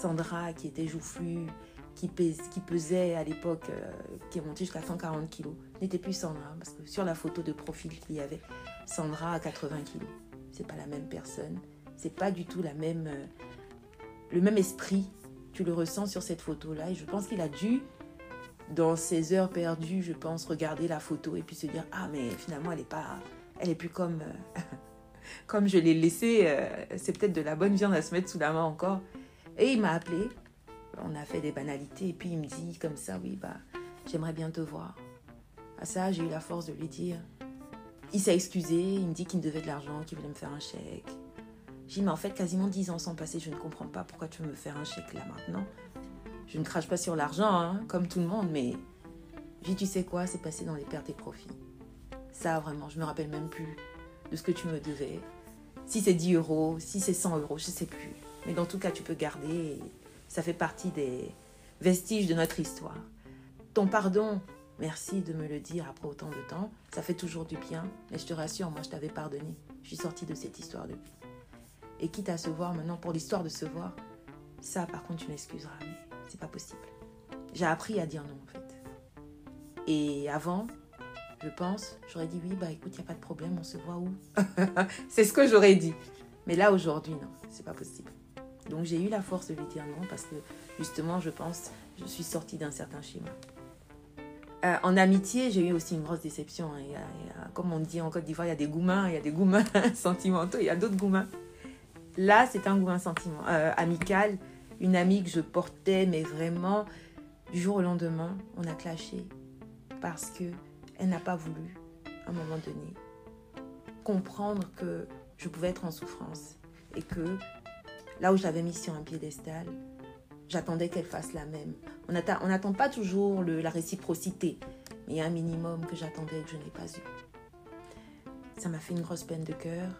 Sandra, qui était joufflue, qui, pesait à l'époque, euh, qui est montée jusqu'à 140 kilos, n'était plus Sandra. Parce que sur la photo de profil qu'il y avait, Sandra à 80 kilos. C'est pas la même personne. C'est pas du tout la même, euh, le même esprit. Tu le ressens sur cette photo-là. Et je pense qu'il a dû dans ces heures perdues, je pense, regarder la photo et puis se dire ah mais finalement elle est pas, elle est plus comme euh, comme je l'ai laissée. Euh, c'est peut-être de la bonne viande à se mettre sous la main encore. Et il m'a appelé. On a fait des banalités et puis il me dit comme ça oui bah j'aimerais bien te voir. À ça j'ai eu la force de lui dire. Il s'est excusé. Il me dit qu'il me devait de l'argent, qu'il voulait me faire un chèque. J'ai dit mais en fait quasiment dix ans sont passés. Je ne comprends pas pourquoi tu veux me faire un chèque là maintenant. Je ne crache pas sur l'argent, hein, comme tout le monde, mais j'ai tu sais quoi, c'est passé dans les pertes et profits. Ça, vraiment, je me rappelle même plus de ce que tu me devais. Si c'est 10 euros, si c'est 100 euros, je ne sais plus. Mais dans tout cas, tu peux garder. ça fait partie des vestiges de notre histoire. Ton pardon, merci de me le dire après autant de temps. Ça fait toujours du bien. Mais je te rassure, moi, je t'avais pardonné. Je suis sortie de cette histoire depuis. Et quitte à se voir maintenant, pour l'histoire de se voir, ça, par contre, tu m'excuseras c'est pas possible. J'ai appris à dire non en fait. Et avant, je pense, j'aurais dit oui, bah écoute, il n'y a pas de problème, on se voit où? C'est ce que j'aurais dit. Mais là, aujourd'hui, non, c'est pas possible. Donc j'ai eu la force de lui dire non parce que justement, je pense, je suis sortie d'un certain schéma. Euh, en amitié, j'ai eu aussi une grosse déception. hein. Comme on dit en Côte d'Ivoire, il y a des goumins, il y a des goumins sentimentaux, il y a d'autres goumins. Là, c'est un goumin sentiment, euh, amical. Une amie que je portais, mais vraiment, du jour au lendemain, on a clashé parce que elle n'a pas voulu, à un moment donné, comprendre que je pouvais être en souffrance et que là où je l'avais mise sur un piédestal, j'attendais qu'elle fasse la même. On n'attend pas toujours la réciprocité, mais il y a un minimum que j'attendais et que je n'ai pas eu. Ça m'a fait une grosse peine de cœur,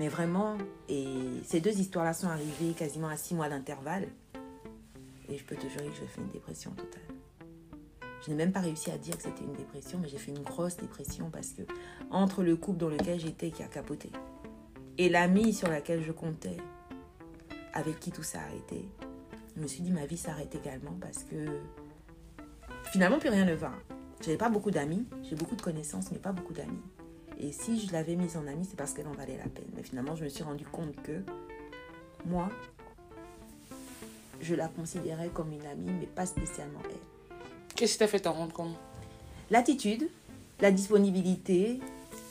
mais vraiment, et ces deux histoires-là sont arrivées quasiment à six mois d'intervalle, et je peux te jurer que j'ai fait une dépression totale. Je n'ai même pas réussi à dire que c'était une dépression, mais j'ai fait une grosse dépression parce que entre le couple dans lequel j'étais qui a capoté et l'amie sur laquelle je comptais, avec qui tout ça a été, je me suis dit ma vie s'arrête également parce que finalement plus rien ne va. J'avais pas beaucoup d'amis, j'ai beaucoup de connaissances, mais pas beaucoup d'amis. Et si je l'avais mise en amie, c'est parce qu'elle en valait la peine. Mais finalement, je me suis rendu compte que moi, je la considérais comme une amie, mais pas spécialement elle. Qu'est-ce qui t'a fait t'en rendre compte? L'attitude, la disponibilité,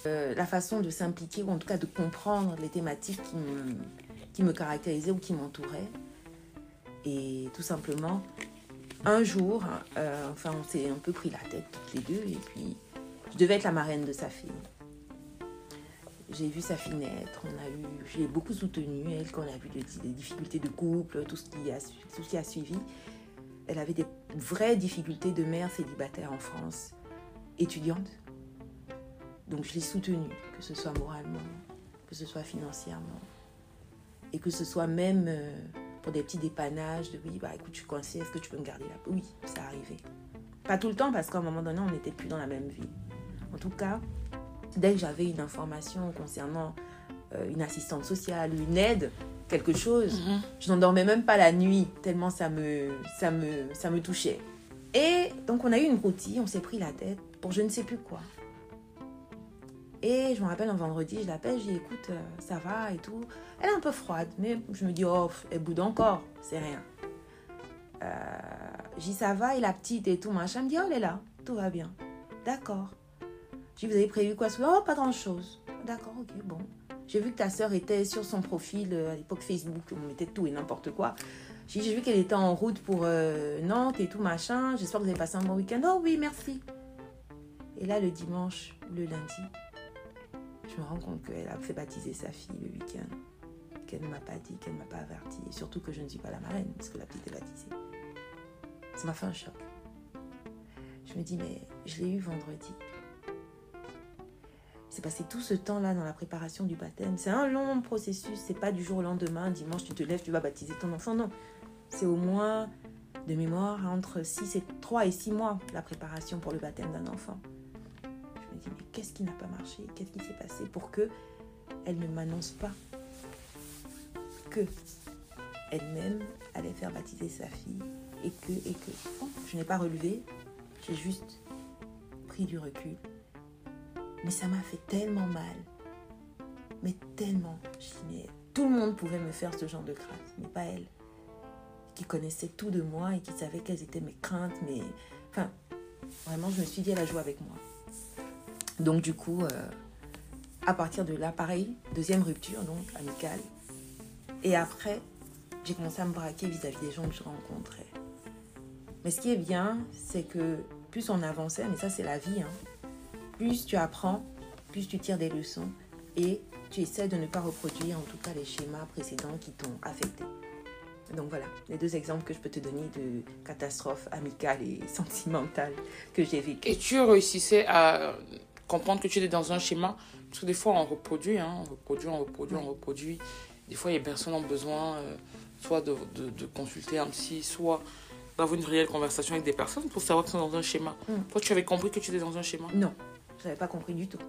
euh, la façon de s'impliquer, ou en tout cas de comprendre les thématiques qui me, qui me caractérisaient ou qui m'entouraient. Et tout simplement, un jour, euh, enfin, on s'est un peu pris la tête toutes les deux, et puis je devais être la marraine de sa fille. J'ai vu sa fille naître, on a eu, j'ai beaucoup soutenu elle quand on a vu les, les difficultés de couple, tout ce qui a, tout ce qui a suivi. Elle avait des vraies difficultés de mère célibataire en France, étudiante. Donc je l'ai soutenue, que ce soit moralement, que ce soit financièrement, et que ce soit même euh, pour des petits dépannages de oui, bah écoute, je suis coincée, est-ce que tu peux me garder là Oui, ça arrivait. Pas tout le temps, parce qu'à un moment donné, on n'était plus dans la même vie. En tout cas, dès que j'avais une information concernant euh, une assistante sociale une aide, quelque chose, Mhm. je n'endormais même pas la nuit, tellement ça me, ça me, ça me touchait. Et donc on a eu une routine, on s'est pris la tête pour je ne sais plus quoi. Et je me rappelle un vendredi, je l'appelle, je dis écoute, euh, ça va et tout. Elle est un peu froide, mais je me dis oh, elle boude encore, c'est rien. Euh, dis ça va et la petite et tout, machin. Elle me dit oh, elle est là, tout va bien. D'accord. Je dis vous avez prévu quoi ce soir? Oh, pas grand chose. D'accord, ok, bon. J'ai vu que ta sœur était sur son profil euh, à l'époque Facebook, on mettait tout et n'importe quoi. J'ai vu qu'elle était en route pour euh, Nantes et tout machin. J'espère que vous avez passé un bon week-end. Oh oui, merci. Et là, le dimanche le lundi, je me rends compte qu'elle a fait baptiser sa fille le week-end. Qu'elle ne m'a pas dit, qu'elle ne m'a pas averti. Et surtout que je ne suis pas la marraine, parce que la petite est baptisée. Ça m'a fait un choc. Je me dis, mais je l'ai eu vendredi. C'est passé tout ce temps-là dans la préparation du baptême. C'est un long processus. C'est pas du jour au lendemain, dimanche, tu te lèves, tu vas baptiser ton enfant. Non. C'est au moins, de mémoire, entre 6 et 3 et 6 mois, la préparation pour le baptême d'un enfant. Je me dis, mais qu'est-ce qui n'a pas marché? Qu'est-ce qui s'est passé pour que elle ne m'annonce pas que elle-même allait faire baptiser sa fille et que, et que, bon, je n'ai pas relevé, j'ai juste pris du recul. Mais ça m'a fait tellement mal. Mais tellement. Mais tout le monde pouvait me faire ce genre de crainte, mais pas elle. Qui connaissait tout de moi et qui savait quelles étaient mes craintes, mais. Enfin, vraiment, je me suis dit, elle a joué avec moi. Donc, du coup, euh, à partir de là, pareil, deuxième rupture, donc, amicale. Et après, j'ai commencé à me braquer vis-à-vis des gens que je rencontrais. Mais ce qui est bien, c'est que plus on avançait, mais ça, c'est la vie, hein, plus tu apprends, plus tu tires des leçons et tu essaies de ne pas reproduire en tout cas les schémas précédents qui t'ont affecté. Donc voilà, les deux exemples que je peux te donner de catastrophes amicales et sentimentales que j'ai vécues. Et tu réussissais à comprendre que tu étais dans un schéma Parce que des fois, on reproduit, hein, on reproduit, on reproduit, on reproduit. Des fois, les personnes ont besoin euh, soit de, de, de consulter un psy, soit d'avoir une réelle conversation avec des personnes pour savoir qu'ils sont dans un schéma. Mm. Toi, tu avais compris que tu étais dans un schéma? Non, je n'avais pas compris du tout.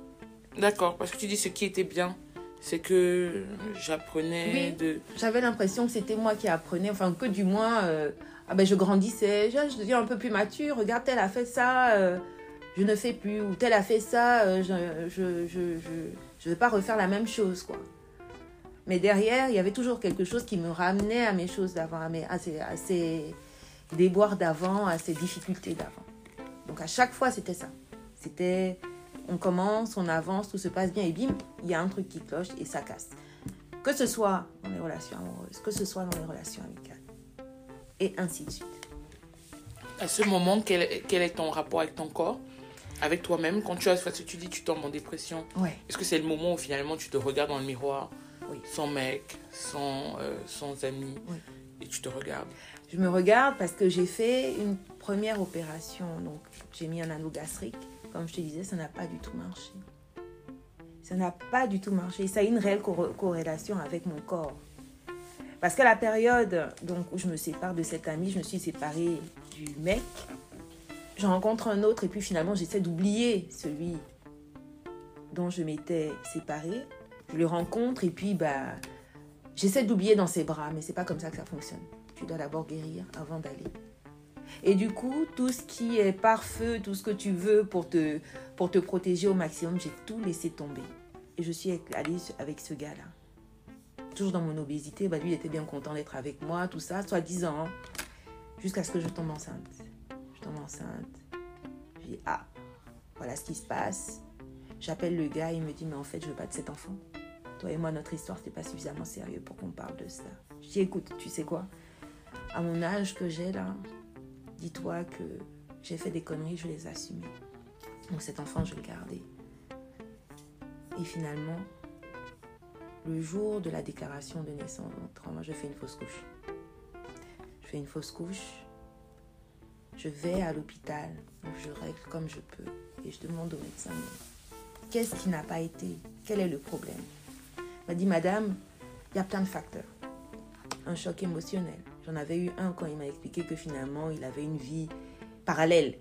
D'accord, parce que tu dis ce qui était bien, c'est que j'apprenais Oui. de... J'avais l'impression que c'était moi qui apprenais, enfin que du moins, euh, ah ben je grandissais, je, je deviens un peu plus mature, regarde, tel a fait ça, euh, je ne fais plus, ou tel a fait ça, euh, je je, je, je, je vais pas refaire la même chose, quoi. Mais derrière, il y avait toujours quelque chose qui me ramenait à mes choses d'avant, à, mes, à, ces, à ces déboires d'avant, à ces difficultés d'avant. Donc à chaque fois, c'était ça. C'était, on commence, on avance, tout se passe bien, et bim, il y a un truc qui cloche et ça casse. Que ce soit dans les relations amoureuses, que ce soit dans les relations amicales, et ainsi de suite. À ce moment, quel, est- quel est ton rapport avec ton corps? Avec toi-même Quand tu as, parce que tu dis tu tombes en dépression, Ouais. est-ce que c'est le moment où finalement tu te regardes dans le miroir, Oui. sans mec, sans, euh, sans amis, Oui. et tu te regardes? Je me regarde parce que j'ai fait une première opération. Donc, j'ai mis un anneau gastrique. Comme je te disais, ça n'a pas du tout marché. Ça n'a pas du tout marché. Ça a une réelle corrélation avec mon corps. Parce qu'à la période donc, où je me sépare de cet ami, je me suis séparée du mec. J'en rencontre un autre et puis finalement, j'essaie d'oublier celui dont je m'étais séparée. Je le rencontre et puis bah, j'essaie d'oublier dans ses bras, mais c'est pas comme ça que ça fonctionne. Tu dois d'abord guérir avant d'aller. Et du coup, tout ce qui est pare-feu, tout ce que tu veux pour te, pour te protéger au maximum, j'ai tout laissé tomber. Et je suis allée avec ce gars-là. Toujours dans mon obésité, bah lui il était bien content d'être avec moi, tout ça, soi-disant, jusqu'à ce que je tombe enceinte. Je tombe enceinte. Je dis, ah, voilà ce qui se passe. J'appelle le gars, il me dit, mais en fait, je veux pas de cet enfant. Toi et moi, notre histoire, c'est pas suffisamment sérieux pour qu'on parle de ça. Je dis, écoute, tu sais quoi? À mon âge que j'ai là, dis-toi que j'ai fait des conneries, je les ai assumées. Donc cet enfant, je le garder. Et finalement, le jour de la déclaration de naissance, je fais une fausse couche. Je fais une fausse couche. Je vais à l'hôpital, je règle comme je peux. Et je demande au médecin, qu'est-ce qui n'a pas été? Quel est le problème? Il m'a dit, madame, il y a plein de facteurs. Un choc émotionnel. J'en avais eu un quand il m'a expliqué que finalement, il avait une vie parallèle.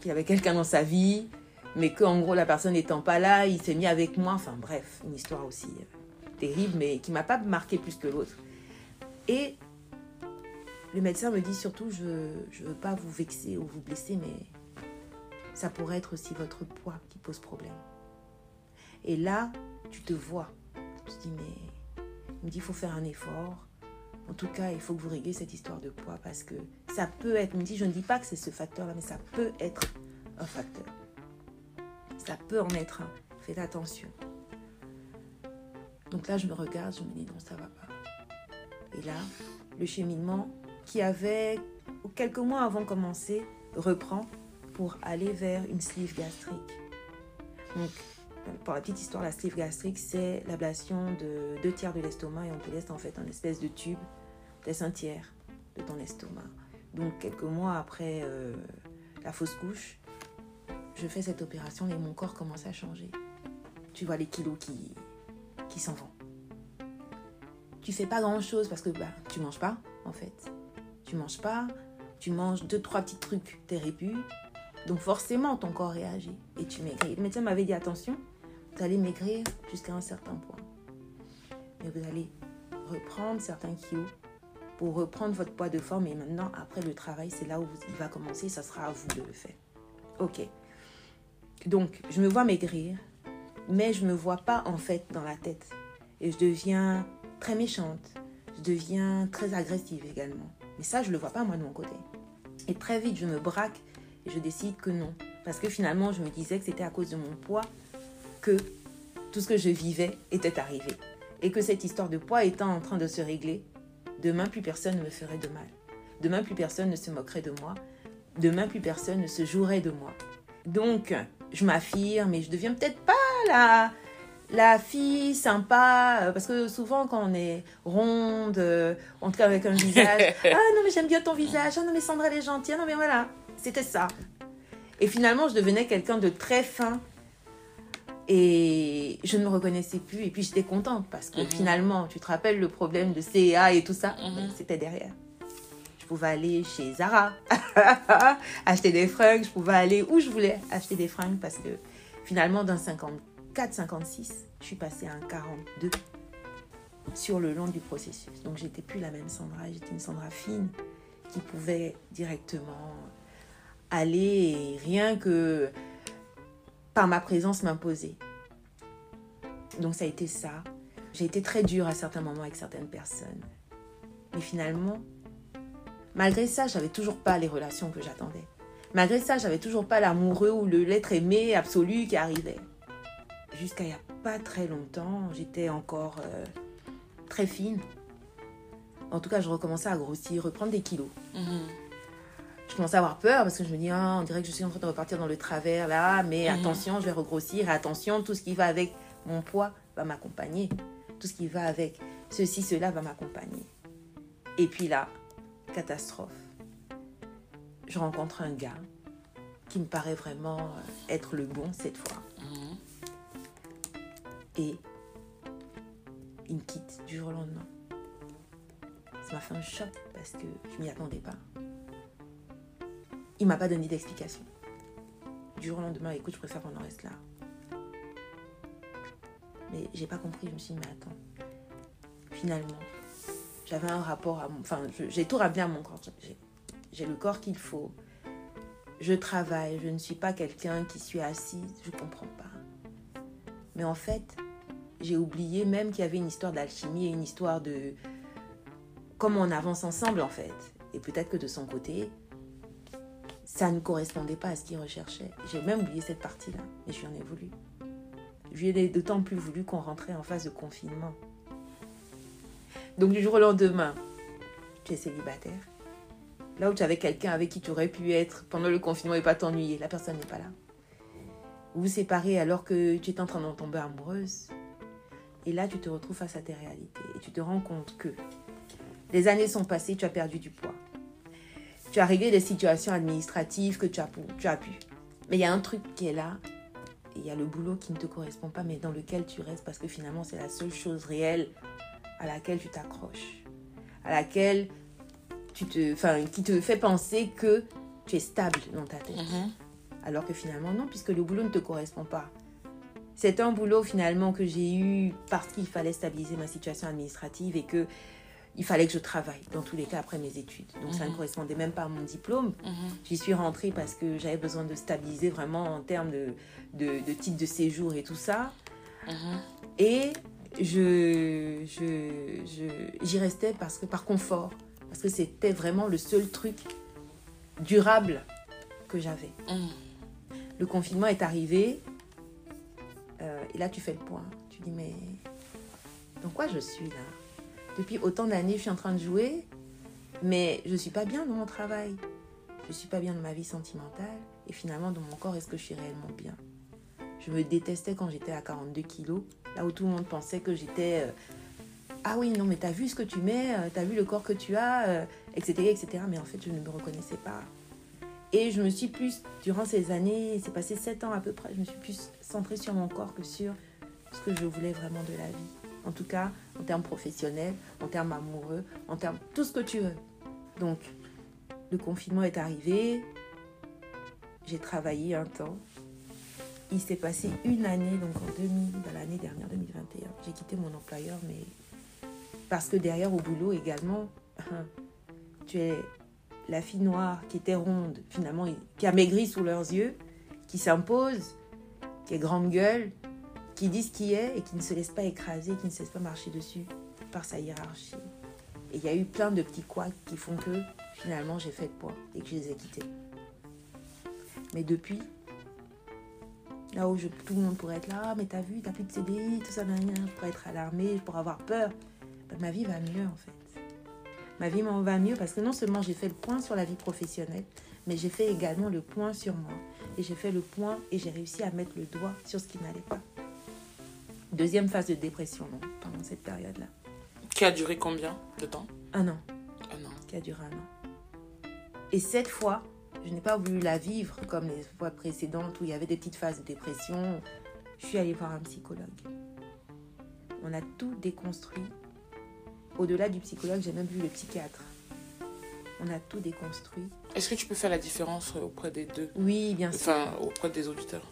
Qu'il avait quelqu'un dans sa vie, mais qu'en gros, la personne n'étant pas là, il s'est mis avec moi. Enfin bref, une histoire aussi euh, terrible, mais qui m'a pas marqué plus que l'autre. Et le médecin me dit surtout, je ne veux pas vous vexer ou vous blesser, mais ça pourrait être aussi votre poids qui pose problème. Et là, tu te vois. Tu te dis, mais il me dit, il faut faire un effort. En tout cas, il faut que vous réglez cette histoire de poids parce que ça peut être, il me dit, je ne dis pas que c'est ce facteur-là, mais ça peut être un facteur. Ça peut en être un. Faites attention. Donc là, je me regarde, je me dis, non, ça va pas. Et là, le cheminement qui avait, quelques mois avant commencé, reprend pour aller vers une sleeve gastrique. Donc, pour la petite histoire, la sleeve gastrique, c'est l'ablation de deux tiers de l'estomac et on te laisse en fait un espèce de tube, on te laisse un tiers de ton estomac. Donc, quelques mois après euh, la fausse couche, je fais cette opération et mon corps commence à changer. Tu vois les kilos qui, qui s'en vont. Tu fais pas grand chose parce que bah, tu manges pas en fait. Tu manges pas, tu manges deux, trois petits trucs, t'es répu. Donc forcément ton corps réagit et tu maigris. Le médecin m'avait dit attention, vous allez maigrir jusqu'à un certain point. Mais vous allez reprendre certains kilos pour reprendre votre poids de forme et maintenant après le travail c'est là où il va commencer, ça sera à vous de le faire. Ok. Donc je me vois maigrir, mais je me vois pas en fait dans la tête. Et je deviens très méchante, je deviens très agressive également. Mais ça je le vois pas moi de mon côté. Et très vite je me braque et je décide que non. Parce que finalement je me disais que c'était à cause de mon poids que tout ce que je vivais était arrivé. Et que cette histoire de poids étant en train de se régler, demain plus personne ne me ferait de mal. Demain plus personne ne se moquerait de moi. Demain plus personne ne se jouerait de moi. Donc je m'affirme et je deviens peut-être pas la, la fille sympa, euh, parce que souvent quand on est ronde, euh, en tout cas avec un visage, ah non mais j'aime bien ton visage, ah non mais Sandra elle est gentille, ah non mais voilà, c'était ça. Et finalement je devenais quelqu'un de très fin et je ne me reconnaissais plus et puis j'étais contente parce que Mhm. finalement tu te rappelles le problème de CA et tout ça, Mhm. ben, c'était derrière. Je pouvais aller chez Zara, acheter des fringues, je pouvais aller où je voulais acheter des fringues parce que finalement d'un 54-56, je suis passée à un 42 sur le long du processus. Donc j'étais plus la même Sandra, j'étais une Sandra fine qui pouvait directement aller et rien que par ma présence m'imposer. Donc ça a été ça. J'ai été très dure à certains moments avec certaines personnes. Mais finalement, malgré ça, j'avais toujours pas les relations que j'attendais. Malgré ça, j'avais toujours pas l'amoureux ou le l'être aimé absolu qui arrivait. Jusqu'à il n'y a pas très longtemps, j'étais encore euh, très fine. En tout cas, je recommençais à grossir, reprendre des kilos. Mhm. Je commençais à avoir peur parce que je me dis, ah, on dirait que je suis en train de repartir dans le travers là, mais Mhm. attention, je vais regrossir, attention, tout ce qui va avec mon poids va m'accompagner. Tout ce qui va avec ceci, cela va m'accompagner. Et puis là, catastrophe. Je rencontre un gars qui me paraît vraiment euh, être le bon cette fois. Mhm. Et il me quitte du jour au lendemain. Ça m'a fait un choc parce que je m'y attendais pas. Il m'a pas donné d'explication. Du jour au lendemain, écoute, je préfère qu'on en reste là. Mais j'ai pas compris, je me suis dit, mais attends. Finalement, j'avais un rapport à mon. Enfin, j'ai tout ramené à mon corps. J'ai- le corps qu'il faut. Je travaille, je ne suis pas quelqu'un qui suis assise, je comprends pas. Mais en fait, j'ai oublié même qu'il y avait une histoire d'alchimie et une histoire de comment on avance ensemble en fait. Et peut-être que de son côté, ça ne correspondait pas à ce qu'il recherchait. J'ai même oublié cette partie-là, mais je lui en ai voulu. Je lui ai d'autant plus voulu qu'on rentrait en phase de confinement. Donc du jour au lendemain, tu es célibataire. Là où tu avais quelqu'un avec qui tu aurais pu être pendant le confinement et pas t'ennuyer, la personne n'est pas là. Vous vous séparez alors que tu es en train d'en tomber amoureuse. Et là, tu te retrouves face à tes réalités. Et tu te rends compte que les années sont passées, tu as perdu du poids. Tu as réglé des situations administratives que tu as, pu- tu as pu. Mais il y a un truc qui est là. Et il y a le boulot qui ne te correspond pas, mais dans lequel tu restes parce que finalement, c'est la seule chose réelle à laquelle tu t'accroches. À laquelle tu te, enfin, qui te fait penser que tu es stable dans ta tête. Mhm. Alors que finalement, non, puisque le boulot ne te correspond pas. C'est un boulot finalement que j'ai eu parce qu'il fallait stabiliser ma situation administrative et que il fallait que je travaille dans tous les cas après mes études. Donc ça ne Mhm. correspondait même pas à mon diplôme. Mhm. J'y suis rentrée parce que j'avais besoin de stabiliser vraiment en termes de, de, de titre de séjour et tout ça. Mhm. Et je, je, je- j'y restais parce que par confort, parce que c'était vraiment le seul truc durable que j'avais. Le confinement est arrivé euh, et là tu fais le point. Tu dis mais dans quoi je suis là? Depuis autant d'années je suis en train de jouer, mais je suis pas bien dans mon travail. Je suis pas bien dans ma vie sentimentale et finalement dans mon corps est-ce que je suis réellement bien? Je me détestais quand j'étais à 42 kilos, là où tout le monde pensait que j'étais euh, ah oui non mais t'as vu ce que tu mets, euh, t'as vu le corps que tu as, euh, etc etc. Mais en fait je ne me reconnaissais pas. Et je me suis plus, durant ces années, c'est passé sept ans à peu près, je me suis plus centrée sur mon corps que sur ce que je voulais vraiment de la vie. En tout cas, en termes professionnels, en termes amoureux, en termes tout ce que tu veux. Donc, le confinement est arrivé, j'ai travaillé un temps. Il s'est passé une année, donc en 2000, dans l'année dernière, 2021. J'ai quitté mon employeur, mais parce que derrière au boulot également, tu es la fille noire qui était ronde, finalement, qui a maigri sous leurs yeux, qui s'impose, qui est grande gueule, qui dit ce qui est et qui ne se laisse pas écraser, qui ne se laisse pas marcher dessus par sa hiérarchie. Et il y a eu plein de petits couacs qui font que finalement j'ai fait le poids et que je les ai quittés. Mais depuis, là où tout le monde pourrait être là, Ah, mais t'as vu, t'as plus de CDI, tout ça, nan, je pourrais être alarmée, je pourrais avoir peur. Ben, ma vie va mieux en fait. Ma vie m'en va mieux parce que non seulement j'ai fait le point sur la vie professionnelle, mais j'ai fait également le point sur moi. Et j'ai fait le point et j'ai réussi à mettre le doigt sur ce qui n'allait pas. Deuxième phase de dépression donc, pendant cette période-là. Qui a duré combien de temps? Un an, Un an. qui a duré un an. Et cette fois, je n'ai pas voulu la vivre comme les fois précédentes où il y avait des petites phases de dépression. Je suis allée voir un psychologue. On a tout déconstruit. Au-delà du psychologue, j'ai même vu le psychiatre. On a tout déconstruit. Est-ce que tu peux faire la différence auprès des deux? Oui, bien sûr. Enfin, auprès des auditeurs.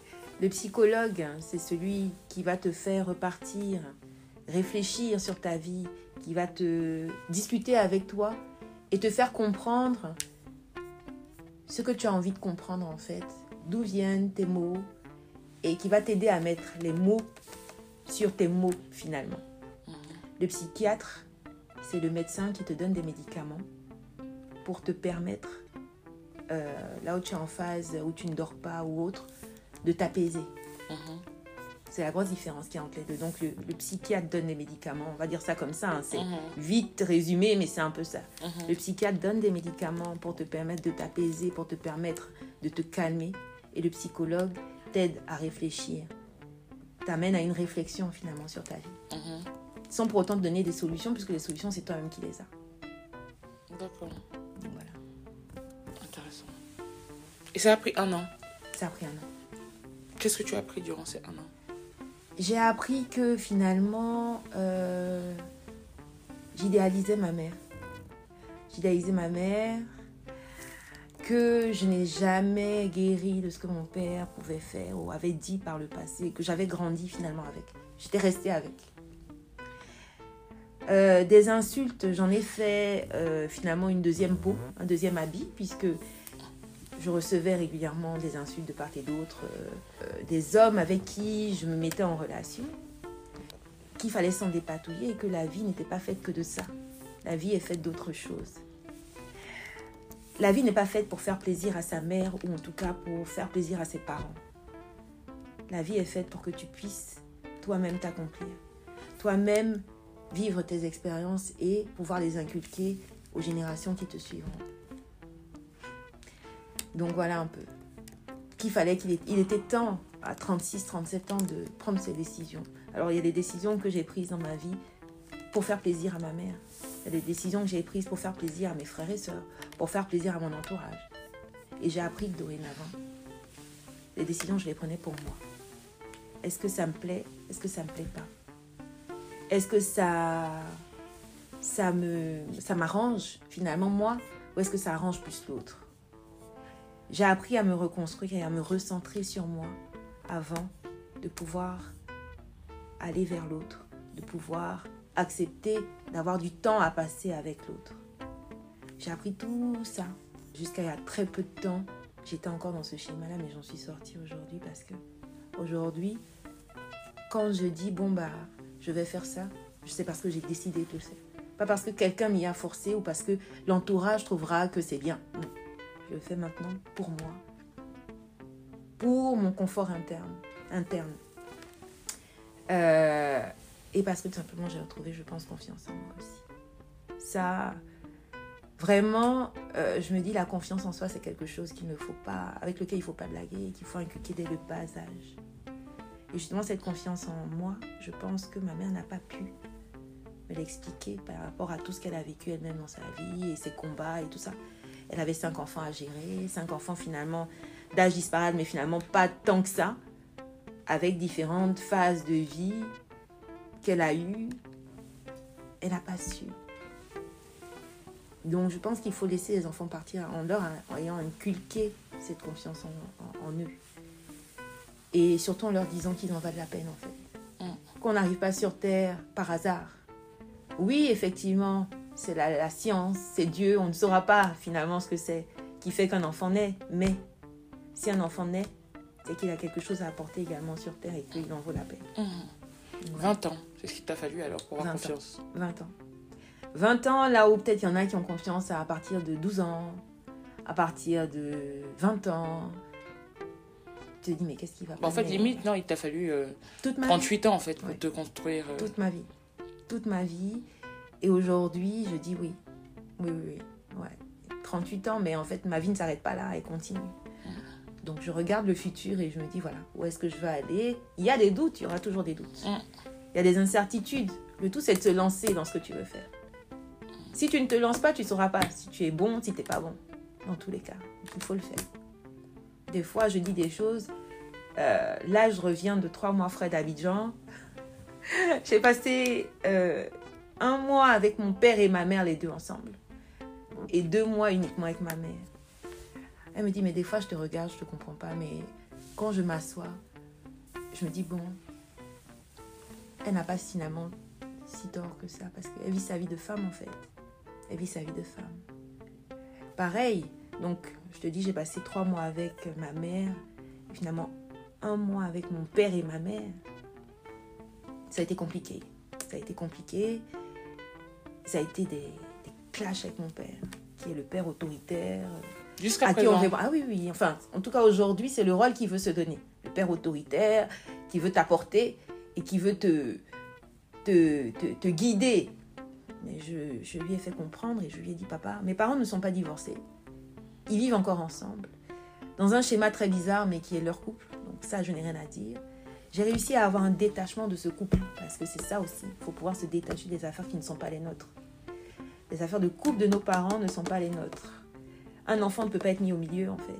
Le psychologue, c'est celui qui va te faire repartir, réfléchir sur ta vie, qui va te discuter avec toi et te faire comprendre ce que tu as envie de comprendre en fait, d'où viennent tes mots et qui va t'aider à mettre les mots sur tes mots finalement. Mhm. Le psychiatre, c'est le médecin qui te donne des médicaments pour te permettre, euh, là où tu es en phase, où tu ne dors pas ou autre, de t'apaiser. Mhm. C'est la grosse différence qu'il y a entre les deux. Donc le, le psychiatre donne des médicaments, on va dire ça comme ça, hein, c'est Mhm. vite résumé, mais c'est un peu ça. Mhm. Le psychiatre donne des médicaments pour te permettre de t'apaiser, pour te permettre de te calmer. Et le psychologue t'aide à réfléchir, t'amène à une réflexion finalement sur ta vie. Sans pour autant te donner des solutions, puisque les solutions, c'est toi-même qui les as. D'accord. Voilà, Intéressant. Et ça a pris un an. ça a pris un an. Qu'est-ce que tu as appris durant ces un an? J'ai appris que finalement, euh, j'idéalisais ma mère. J'idéalisais ma mère, que je n'ai jamais guéri de ce que mon père pouvait faire ou avait dit par le passé, que j'avais grandi finalement avec. J'étais restée avec. Euh, des insultes, j'en ai fait euh, finalement une deuxième peau, un deuxième habit, puisque je recevais régulièrement des insultes de part et d'autre, euh, euh, des hommes avec qui je me mettais en relation, qu'il fallait s'en dépatouiller et que la vie n'était pas faite que de ça. La vie est faite d'autres choses. La vie n'est pas faite pour faire plaisir à sa mère ou en tout cas pour faire plaisir à ses parents. La vie est faite pour que tu puisses toi-même t'accomplir, toi-même vivre tes expériences et pouvoir les inculquer aux générations qui te suivront. Donc voilà un peu. Qu'il fallait qu'il il était temps à 36, 37 ans de prendre ces décisions. Alors il y a des décisions que j'ai prises dans ma vie pour faire plaisir à ma mère. Il y a des décisions que j'ai prises pour faire plaisir à mes frères et sœurs, pour faire plaisir à mon entourage. Et j'ai appris que dorénavant, les décisions, je les prenais pour moi. Est-ce que ça me plaît? Est-ce que ça me plaît pas? Est-ce que ça, ça m'arrange finalement moi? Ou est-ce que ça arrange plus l'autre? J'ai appris à me reconstruire et à me recentrer sur moi avant de pouvoir aller vers l'autre, de pouvoir accepter d'avoir du temps à passer avec l'autre. J'ai appris tout ça jusqu'à il y a très peu de temps. J'étais encore dans ce schéma-là, mais j'en suis sortie aujourd'hui parce que aujourd'hui, quand je dis bon bah je vais faire ça, c'est parce que j'ai décidé de le. Pas parce que quelqu'un m'y a forcé ou parce que l'entourage trouvera que c'est bien. Non. Je le fais maintenant pour moi. Pour mon confort interne. interne. Euh, et parce que tout simplement j'ai retrouvé, je pense, confiance en moi aussi. Ça, vraiment, euh, je me dis la confiance en soi, c'est quelque chose qu'il ne faut pas, avec lequel il ne faut pas blaguer qu'il faut inculquer dès le bas âge. Et justement, cette confiance en moi, je pense que ma mère n'a pas pu me l'expliquer par rapport à tout ce qu'elle a vécu elle-même dans sa vie et ses combats et tout ça. Elle avait cinq enfants à gérer, cinq enfants finalement d'âge disparate, mais finalement pas tant que ça, avec différentes phases de vie qu'elle a eues. Elle n'a pas su. Donc je pense qu'il faut laisser les enfants partir en leur en ayant inculqué cette confiance en, en- en eux. Et surtout en leur disant qu'ils en valent la peine en fait. Mm. Qu'on n'arrive pas sur Terre par hasard. Oui, effectivement, c'est la, la science, c'est Dieu, on ne saura pas finalement ce que c'est qui fait qu'un enfant naît. Mais si un enfant naît, c'est qu'il a quelque chose à apporter également sur Terre et qu'il en vaut la peine. Voilà. 20 ans, c'est ce qu'il t'a fallu alors pour avoir 20 ans. confiance. 20 ans. 20 ans, là où peut-être il y en a qui ont confiance à partir de 12 ans, à partir de 20 ans. Tu te dis, mais qu'est-ce qui va pas en fait, limite, non, il t'a fallu euh, toute ma vie. 38 ans en fait pour Ouais. te construire. euh, Toute ma vie. Toute ma vie. Et aujourd'hui, je dis oui. Oui, oui, oui. Ouais. 38 ans, mais en fait, ma vie ne s'arrête pas là, elle continue. Donc, je regarde le futur et je me dis, voilà, où est-ce que je veux aller? Il y a des doutes, il y aura toujours des doutes. Mm. Il y a des incertitudes. Le tout, c'est de se lancer dans ce que tu veux faire. Si tu ne te lances pas, tu ne sauras pas si tu es bon, si tu n'es pas bon. Dans tous les cas, il faut le faire. Des fois, je dis des choses. euh, là, je reviens de trois mois frais d'Abidjan. J'ai passé euh, un mois avec mon père et ma mère, les deux ensemble. Et deux mois uniquement avec ma mère. Elle me dit, mais des fois, je te regarde, je te comprends pas, mais quand je m'assois, je me dis, bon, elle n'a pas finalement si tort que ça, parce qu'elle vit sa vie de femme, en fait. Elle vit sa vie de femme. Pareil, donc, je te dis, j'ai passé trois mois avec ma mère, et finalement un mois avec mon père et ma mère. Ça a été compliqué. Ça a été compliqué. Ça a été des, des clashs avec mon père, qui est le père autoritaire. Jusqu'à à qui on présent. Ah oui, oui. Enfin, en tout cas, aujourd'hui, c'est le rôle qu'il veut se donner. Le père autoritaire, qui veut t'apporter et qui veut te, te, te, te guider. Mais je, je lui ai fait comprendre et je lui ai dit, papa, mes parents ne sont pas divorcés. Ils vivent encore ensemble. Dans un schéma très bizarre, mais qui est leur couple. Donc ça, je n'ai rien à dire. J'ai réussi à avoir un détachement de ce couple. Parce que c'est ça aussi. Il faut pouvoir se détacher des affaires qui ne sont pas les nôtres. Les affaires de couple de nos parents ne sont pas les nôtres. Un enfant ne peut pas être mis au milieu, en fait.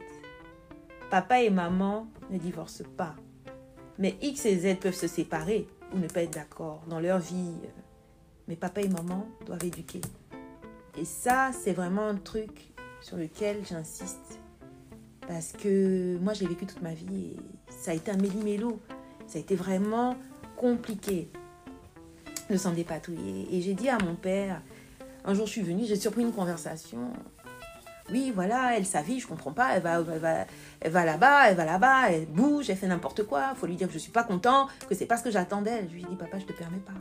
Papa et maman ne divorcent pas. Mais X et Z peuvent se séparer ou ne pas être d'accord dans leur vie. Mais papa et maman doivent éduquer. Et ça, c'est vraiment un truc sur lequel j'insiste. Parce que moi, j'ai vécu toute ma vie et ça a été un méli-mélo. Ça a été vraiment compliqué de s'en dépatouiller. Et j'ai dit à mon père, un jour je suis venue, j'ai surpris une conversation. Oui, voilà, elle sa vie, je comprends pas, elle va, elle va, elle va là-bas, elle va là-bas, elle bouge, elle fait n'importe quoi. faut lui dire que je suis pas content, que c'est pas ce que j'attends d'elle. Je lui ai dit, papa, je te permets pas.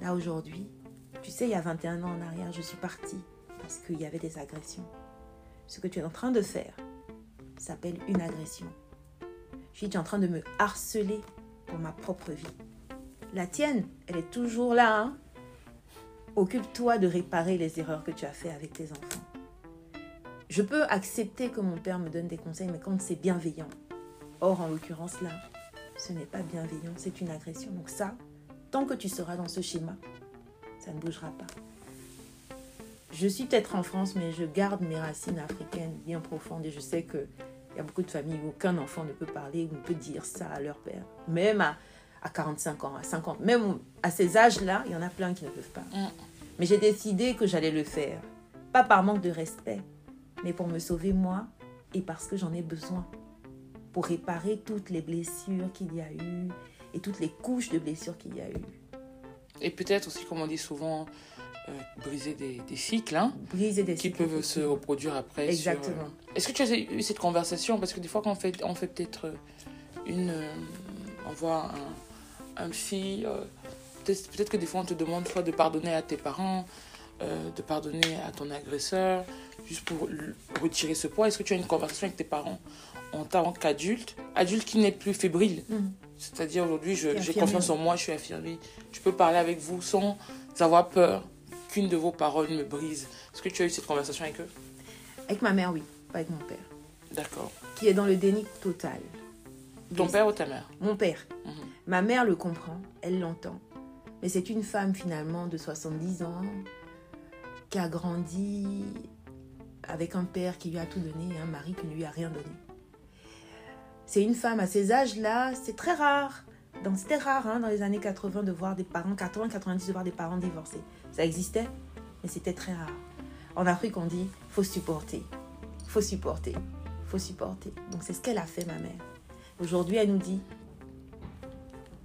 Là aujourd'hui, tu sais, il y a 21 ans en arrière, je suis partie parce qu'il y avait des agressions. Ce que tu es en train de faire s'appelle une agression. Je suis tu es en train de me harceler pour ma propre vie. La tienne, elle est toujours là. hein. Occupe-toi de réparer les erreurs que tu as faites avec tes enfants. Je peux accepter que mon père me donne des conseils, mais quand c'est bienveillant. Or, en l'occurrence, là, ce n'est pas bienveillant, c'est une agression. Donc ça, tant que tu seras dans ce schéma, ça ne bougera pas. Je suis peut-être en France, mais je garde mes racines africaines bien profondes et je sais que il y a beaucoup de familles où aucun enfant ne peut parler ou ne peut dire ça à leur père. Même à, à 45 ans, à 50, même à ces âges-là, il y en a plein qui ne peuvent pas. Mm. Mais j'ai décidé que j'allais le faire. Pas par manque de respect, mais pour me sauver moi et parce que j'en ai besoin. Pour réparer toutes les blessures qu'il y a eu et toutes les couches de blessures qu'il y a eu. Et peut-être aussi, comme on dit souvent, euh, briser des, des cycles hein, Briser des qui cycles, peuvent se reproduire après. sur, euh, Exactement. Est-ce que tu as eu cette conversation? Parce que des fois, quand on fait, on fait peut-être euh, une. euh, on voit un, un fille. peut-être que des fois, on te demande soit de pardonner à tes parents, de pardonner à ton agresseur, juste pour retirer ce poids. Est-ce que tu as une conversation avec tes parents en tant qu'adulte? Adulte qui n'est plus fébrile. Mhm. C'est-à-dire aujourd'hui, j'ai confiance en moi, je suis affirmée. Je peux parler avec vous sans avoir peur qu'une de vos paroles me brise. Est-ce que tu as eu cette conversation avec eux? Avec ma mère, oui, pas avec mon père. D'accord. Qui est dans le déni total. Ton père ou ta mère? Mon père. Mhm. Ma mère le comprend, elle l'entend. Mais c'est une femme finalement de 70 ans qui a grandi avec un père qui lui a tout donné et un mari qui ne lui a rien donné. C'est une femme à ces âges-là, c'est très rare. C'était rare hein, dans les années 80 de voir des parents, 80-90 de voir des parents divorcés. Ça existait, mais c'était très rare. En Afrique, on dit faut supporter, faut supporter, faut supporter. Donc c'est ce qu'elle a fait, ma mère. Aujourd'hui, elle nous dit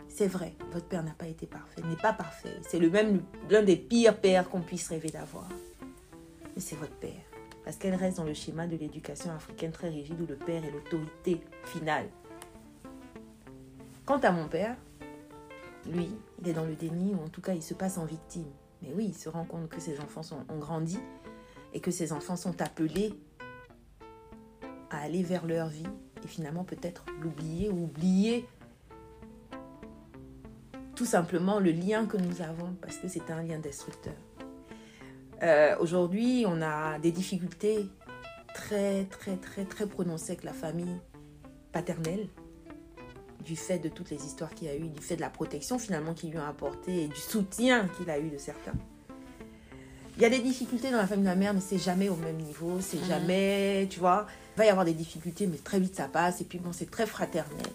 c'est vrai, votre père n'a pas été parfait, n'est pas parfait. C'est le même l'un des pires pères qu'on puisse rêver d'avoir. Mais c'est votre père. Parce qu'elle reste dans le schéma de l'éducation africaine très rigide où le père est l'autorité finale. Quant à mon père, lui, il est dans le déni, ou en tout cas, il se passe en victime. Mais oui, il se rend compte que ses enfants ont grandi et que ses enfants sont appelés à aller vers leur vie et finalement peut-être l'oublier ou oublier tout simplement le lien que nous avons parce que c'est un lien destructeur. Euh, Aujourd'hui, on a des difficultés très, très, très, très prononcées avec la famille paternelle du fait de toutes les histoires qu'il a eu, du fait de la protection finalement qu'ils lui ont apporté et du soutien qu'il a eu de certains. Il y a des difficultés dans la famille de ma mère, mais c'est jamais au même niveau, c'est Mhm. jamais, tu vois, il va y avoir des difficultés, mais très vite ça passe, et puis bon, c'est très fraternel.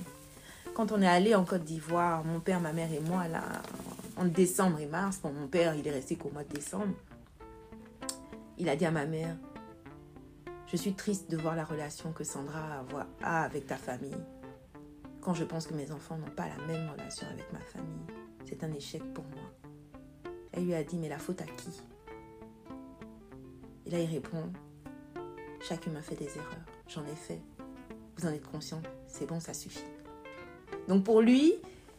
Quand on est allé en Côte d'Ivoire, mon père, ma mère et moi, là, en décembre et mars, bon, mon père, il est resté qu'au mois de décembre, il a dit à ma mère, je suis triste de voir la relation que Sandra a avec ta famille. Quand je pense que mes enfants n'ont pas la même relation avec ma famille, c'est un échec pour moi. Elle lui a dit, mais la faute à qui? Et là, il répond, chaque humain fait des erreurs. J'en ai fait. Vous en êtes conscient. C'est bon, ça suffit. Donc pour lui,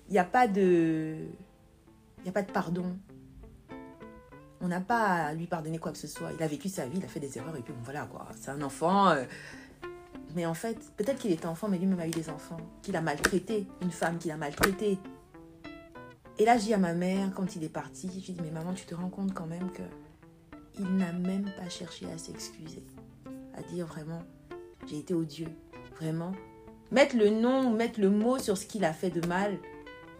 il n'y a pas de... Il n'y a pas de pardon. On n'a pas à lui pardonner quoi que ce soit. Il a vécu sa vie, il a fait des erreurs et puis bon, voilà quoi. C'est un enfant. euh, Mais en fait, peut-être qu'il était enfant, mais lui-même a eu des enfants. Qu'il a maltraité. Une femme qu'il a maltraité. Et là, je dis à ma mère, quand il est parti, je dis, mais maman, tu te rends compte quand même que il n'a même pas cherché à s'excuser. À dire vraiment, j'ai été odieux. Vraiment. Mettre le nom, mettre le mot sur ce qu'il a fait de mal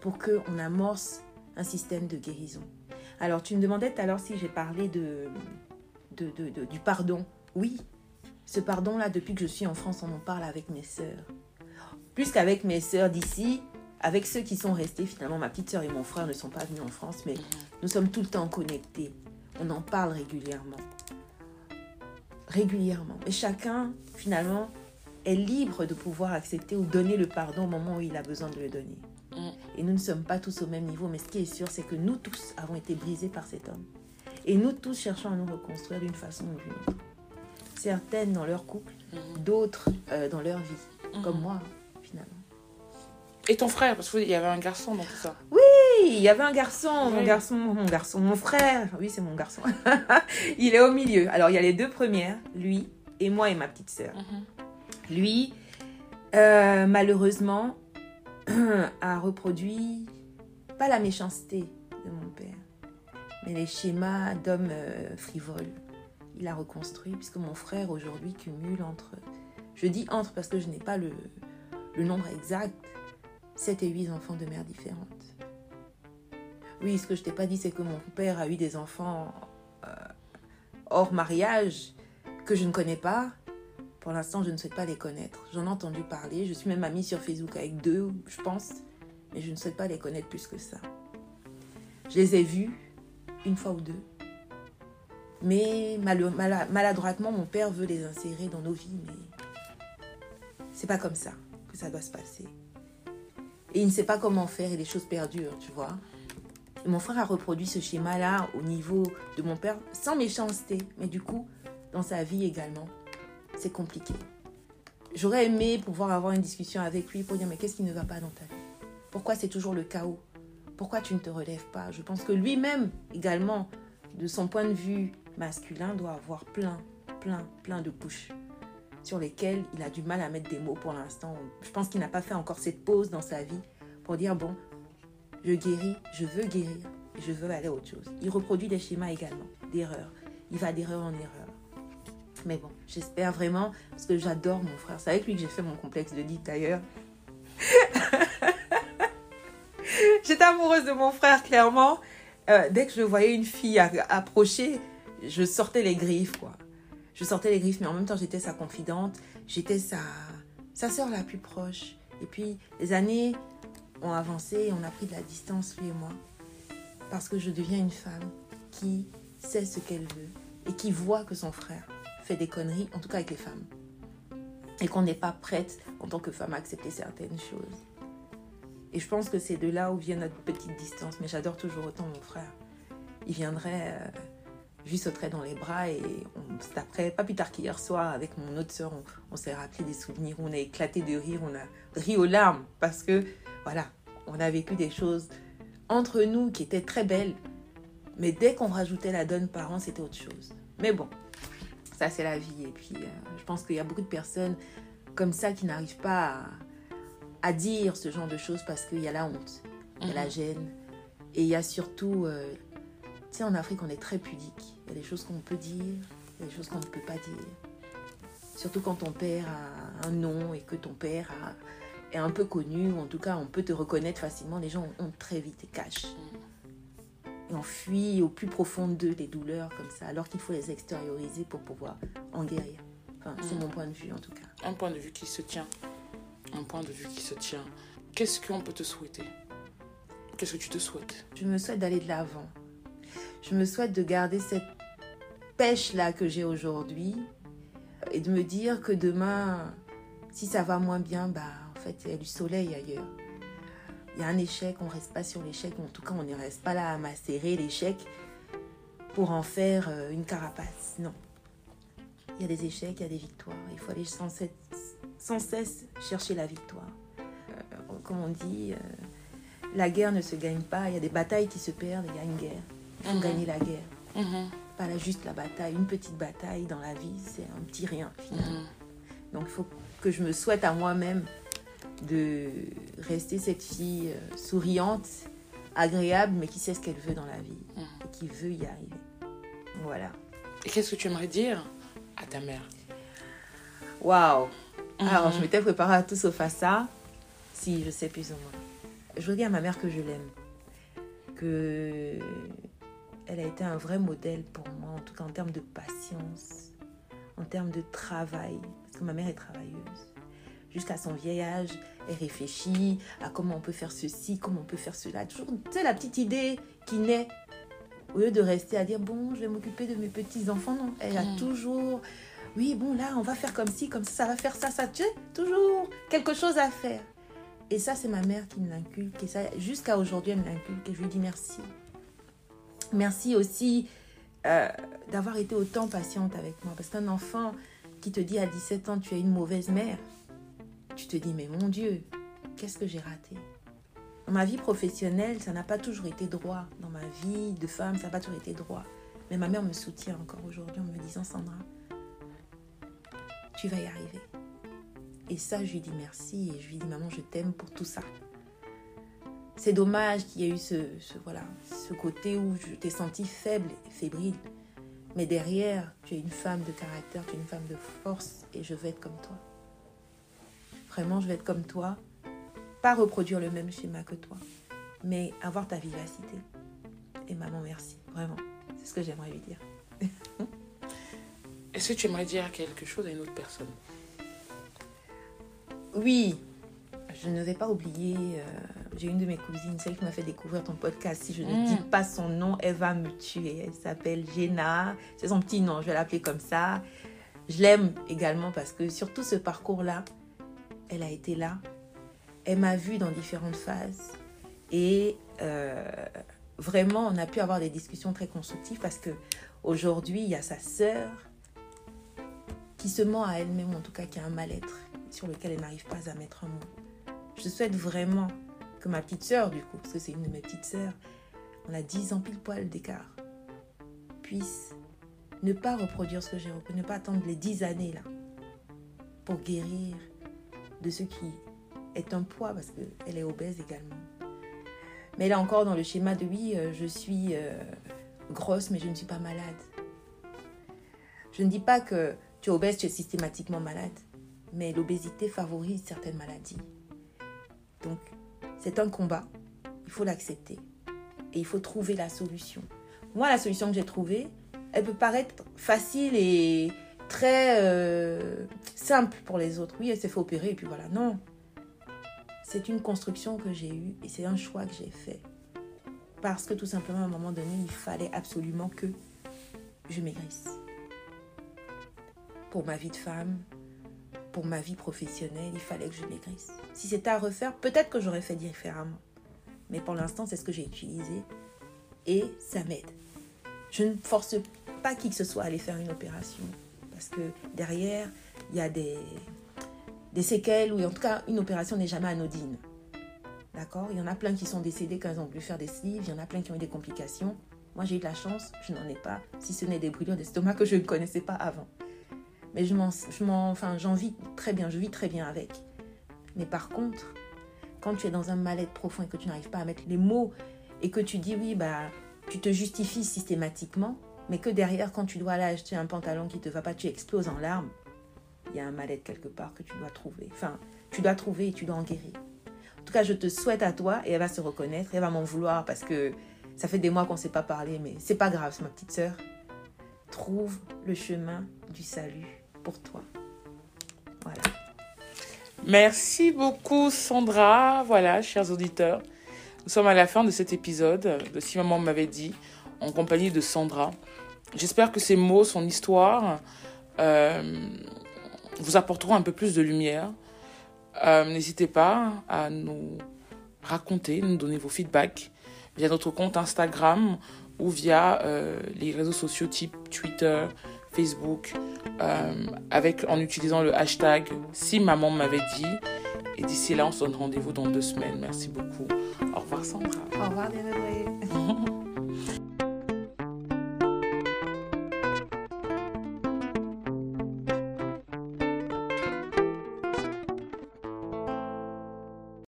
pour qu'on amorce un système de guérison. Alors, tu me demandais tout à l'heure si j'ai parlé de- du pardon. Oui, ce pardon-là, depuis que je suis en France, on en parle avec mes sœurs. Plus qu'avec mes sœurs d'ici, avec ceux qui sont restés, finalement, ma petite sœur et mon frère ne sont pas venus en France, mais nous sommes tout le temps connectés. On en parle régulièrement. Régulièrement. Et chacun, finalement, est libre de pouvoir accepter ou donner le pardon au moment où il a besoin de le donner. Et nous ne sommes pas tous au même niveau, mais ce qui est sûr, c'est que nous tous avons été brisés par cet homme. Et nous tous cherchons à nous reconstruire d'une façon ou d'une autre. Certaines dans leur couple, Mhm. d'autres euh, dans leur vie, Mhm. comme moi, finalement. Et ton frère, parce qu'il y avait un garçon dans tout ça. Oui, il y avait un garçon, mon garçon, mon garçon, mon frère. Oui, c'est mon garçon. il est au milieu. Alors, il y a les deux premières, lui et moi et ma petite sœur. Mhm. Lui, euh, malheureusement, a reproduit pas la méchanceté de mon père, mais les schémas d'hommes euh, frivoles. Il a reconstruit, puisque mon frère aujourd'hui cumule entre, je dis entre parce que je n'ai pas le, nombre exact, 7 et 8 enfants de mères différentes. Oui, ce que je t'ai pas dit, c'est que mon père a eu des enfants euh, hors mariage que je ne connais pas. Pour l'instant, je ne souhaite pas les connaître. J'en ai entendu parler. Je suis même amie sur Facebook avec deux, je pense. Mais je ne souhaite pas les connaître plus que ça. Je les ai vus une fois ou deux. Mais maladroitement, mon père veut les insérer dans nos vies. Mais c'est pas comme ça que ça doit se passer. Et il ne sait pas comment faire et les choses perdurent, tu vois. Et mon frère a reproduit ce schéma-là au niveau de mon père, sans méchanceté, mais du coup, dans sa vie également c'est compliqué. J'aurais aimé pouvoir avoir une discussion avec lui pour dire mais qu'est-ce qui ne va pas dans ta vie? Pourquoi c'est toujours le chaos? Pourquoi tu ne te relèves pas? Je pense que lui-même également, de son point de vue masculin, doit avoir plein, plein, plein de couches sur lesquelles il a du mal à mettre des mots pour l'instant. Je pense qu'il n'a pas fait encore cette pause dans sa vie pour dire bon, je guéris, je veux guérir, je veux aller à autre chose. Il reproduit des schémas également, d'erreurs. Il va d'erreur en erreur. Mais bon, j'espère vraiment, parce que j'adore mon frère. C'est avec lui que j'ai fait mon complexe de lit d'ailleurs. J'étais amoureuse de mon frère, clairement. Euh, dès que je voyais une fille approcher, je sortais les griffes, quoi. Je sortais les griffes, mais en même temps, j'étais sa confidente. J'étais sa, sa soeur la plus proche. Et puis, les années ont avancé et on a pris de la distance, lui et moi. Parce que je deviens une femme qui sait ce qu'elle veut et qui voit que son frère fait des conneries, en tout cas avec les femmes. Et qu'on n'est pas prête, en tant que femme, à accepter certaines choses. Et je pense que c'est de là où vient notre petite distance. Mais j'adore toujours autant mon frère. Il viendrait, euh, je lui sauterais dans les bras et on se taperait. Pas plus tard qu'hier soir, avec mon autre soeur, on, on s'est rappelé des souvenirs. On a éclaté de rire, on a ri aux larmes. Parce que, voilà, on a vécu des choses entre nous qui étaient très belles. Mais dès qu'on rajoutait la donne parent, c'était autre chose. Mais bon, ça c'est la vie. Et puis, euh, je pense qu'il y a beaucoup de personnes comme ça qui n'arrivent pas à, à dire ce genre de choses parce qu'il y a la honte, il y a la gêne. Et il y a surtout, euh, sais, en Afrique, on est très pudique. Il y a des choses qu'on peut dire, il y a des choses qu'on ne peut pas dire. Surtout quand ton père a un nom et que ton père a- est un peu connu, ou en tout cas, on peut te reconnaître facilement. Les gens ont très vite et cachent. Et on fuit au plus profond d'eux les douleurs comme ça, alors qu'il faut les extérioriser pour pouvoir en guérir. Enfin, c'est Mm. mon point de vue en tout cas. Un point de vue qui se tient. Un point de vue qui se tient. Qu'est-ce qu'on peut te souhaiter? Qu'est-ce que tu te souhaites? Je me souhaite d'aller de l'avant. Je me souhaite de garder cette pêche-là que j'ai aujourd'hui et de me dire que demain, si ça va moins bien, bah, en fait, il y a du soleil ailleurs. Il y a un échec, on reste pas sur l'échec, en tout cas, on ne reste pas là à macérer l'échec pour en faire euh, une carapace. Non. Il y a des échecs, il y a des victoires. Il faut aller sans cesse, sans cesse chercher la victoire. Euh, comme on dit, euh, la guerre ne se gagne pas. Il y a des batailles qui se perdent, il y a une guerre. Il faut Mhm. gagner la guerre. Mhm. Pas juste la bataille. Une petite bataille dans la vie, c'est un petit rien finalement. Mhm. Donc il faut que je me souhaite à moi-même de rester cette fille euh, souriante, agréable, mais qui sait ce qu'elle veut dans la vie et qui veut y arriver. Voilà. Et qu'est-ce que tu aimerais dire à ta mère? Waouh Alors, je m'étais préparée à tout sauf à ça. Si, je sais plus ou moins. Je veux dire à ma mère que je l'aime. Que elle a été un vrai modèle pour moi, en tout cas en termes de patience, en termes de travail. Parce que ma mère est travailleuse. Jusqu'à son vieil âge, elle réfléchit à comment on peut faire ceci, comment on peut faire cela. Toujours, tu sais, la petite idée qui naît. Au lieu de rester à dire, bon, je vais m'occuper de mes petits-enfants, non. Elle a Mhm. toujours oui, bon, là, on va faire comme ci, comme ça, ça va faire ça, ça. Tu sais, toujours quelque chose à faire. Et ça, c'est ma mère qui me l'inculque. Et ça, jusqu'à aujourd'hui, elle me l'inculque. Et je lui dis merci. Merci aussi euh, d'avoir été autant patiente avec moi. Parce qu'un enfant qui te dit à 17 ans, tu es une mauvaise mère, tu te dis, mais mon Dieu, qu'est-ce que j'ai raté? Dans ma vie professionnelle, ça n'a pas toujours été droit. Dans ma vie de femme, ça n'a pas toujours été droit. Mais ma mère me soutient encore aujourd'hui en me disant, Sandra, tu vas y arriver. Et ça, je lui dis merci et je lui dis maman, je t'aime pour tout ça. C'est dommage qu'il y ait eu ce, ce- voilà, ce côté où je t'ai senti faible et fébrile. Mais derrière, tu es une femme de caractère, tu es une femme de force et je vais être comme toi. Vraiment, je vais être comme toi. Pas reproduire le même schéma que toi, mais avoir ta vivacité. Et maman, merci. Vraiment. C'est ce que j'aimerais lui dire. Est-ce que tu aimerais dire quelque chose à une autre personne? Oui, je ne vais pas oublier, euh, j'ai une de mes cousines, celle qui m'a fait découvrir ton podcast. Si je ne Mm. dis pas son nom, elle va me tuer. Elle s'appelle Jenna. C'est son petit nom, je vais l'appeler comme ça. Je l'aime également parce que sur tout ce parcours-là, elle a été là. Elle m'a vue dans différentes phases. Et euh, vraiment, on a pu avoir des discussions très constructives parce que aujourd'hui, il y a sa sœur qui se ment à elle-même, en tout cas qui a un mal-être sur lequel elle n'arrive pas à mettre un mot. Je souhaite vraiment que ma petite sœur, du coup, parce que c'est une de mes petites sœurs, on a 10 ans pile poil d'écart, puisse ne pas reproduire ce que j'ai reconnu, ne pas attendre les 10 années là pour guérir de ce qui est un poids, parce qu'elle est obèse également. Mais est encore dans le schéma de oui, euh, je suis euh, grosse, mais je ne suis pas malade. Je ne dis pas que tu es obèse, tu es systématiquement malade. Mais l'obésité favorise certaines maladies. Donc, c'est un combat. Il faut l'accepter. Et il faut trouver la solution. Moi, la solution que j'ai trouvée, elle peut paraître facile et très euh, simple pour les autres. Oui, elle s'est fait opérer et puis voilà. Non. C'est une construction que j'ai eue et c'est un choix que j'ai fait. Parce que tout simplement, à un moment donné, il fallait absolument que je maigrisse pour ma vie de femme, pour ma vie professionnelle, il fallait que je maigrisse. Si c'était à refaire, peut-être que j'aurais fait différemment. Mais pour l'instant, c'est ce que j'ai utilisé et ça m'aide. Je ne force pas qui que ce soit à aller faire une opération parce que derrière, il y a des, séquelles ou en tout cas, une opération n'est jamais anodine. D'accord? Il y en a plein qui sont décédés quand ils ont voulu faire des sleeves, il y en a plein qui ont eu des complications. Moi, j'ai eu de la chance, je n'en ai pas, si ce n'est des brûlures d'estomac que je ne connaissais pas avant. Mais je m'en, je m'en, enfin, j'en vis très bien, je vis très bien avec. Mais par contre, quand tu es dans un mal-être profond et que tu n'arrives pas à mettre les mots et que tu dis oui, bah, tu te justifies systématiquement, mais que derrière, quand tu dois aller acheter un pantalon qui te va pas, tu exploses en larmes, il y a un mal-être quelque part que tu dois trouver. Enfin, tu dois trouver et tu dois en guérir. En tout cas, je te souhaite à toi et elle va se reconnaître, elle va m'en vouloir parce que ça fait des mois qu'on ne s'est pas parlé, mais c'est pas grave, c'est ma petite sœur. Trouve le chemin du salut pour toi. Voilà. Merci beaucoup Sandra. Voilà, chers auditeurs, nous sommes à la fin de cet épisode de Si Maman m'avait dit, en compagnie de Sandra. J'espère que ces mots, son histoire, euh, vous apporteront un peu plus de lumière. Euh, N'hésitez pas à nous raconter, nous donner vos feedbacks via notre compte Instagram ou via euh, les réseaux sociaux type Twitter, Facebook, euh, avec, en utilisant le hashtag Si Maman m'avait dit. Et d'ici là, on se donne rendez-vous dans deux semaines. Merci beaucoup. Au revoir Sandra. Au revoir.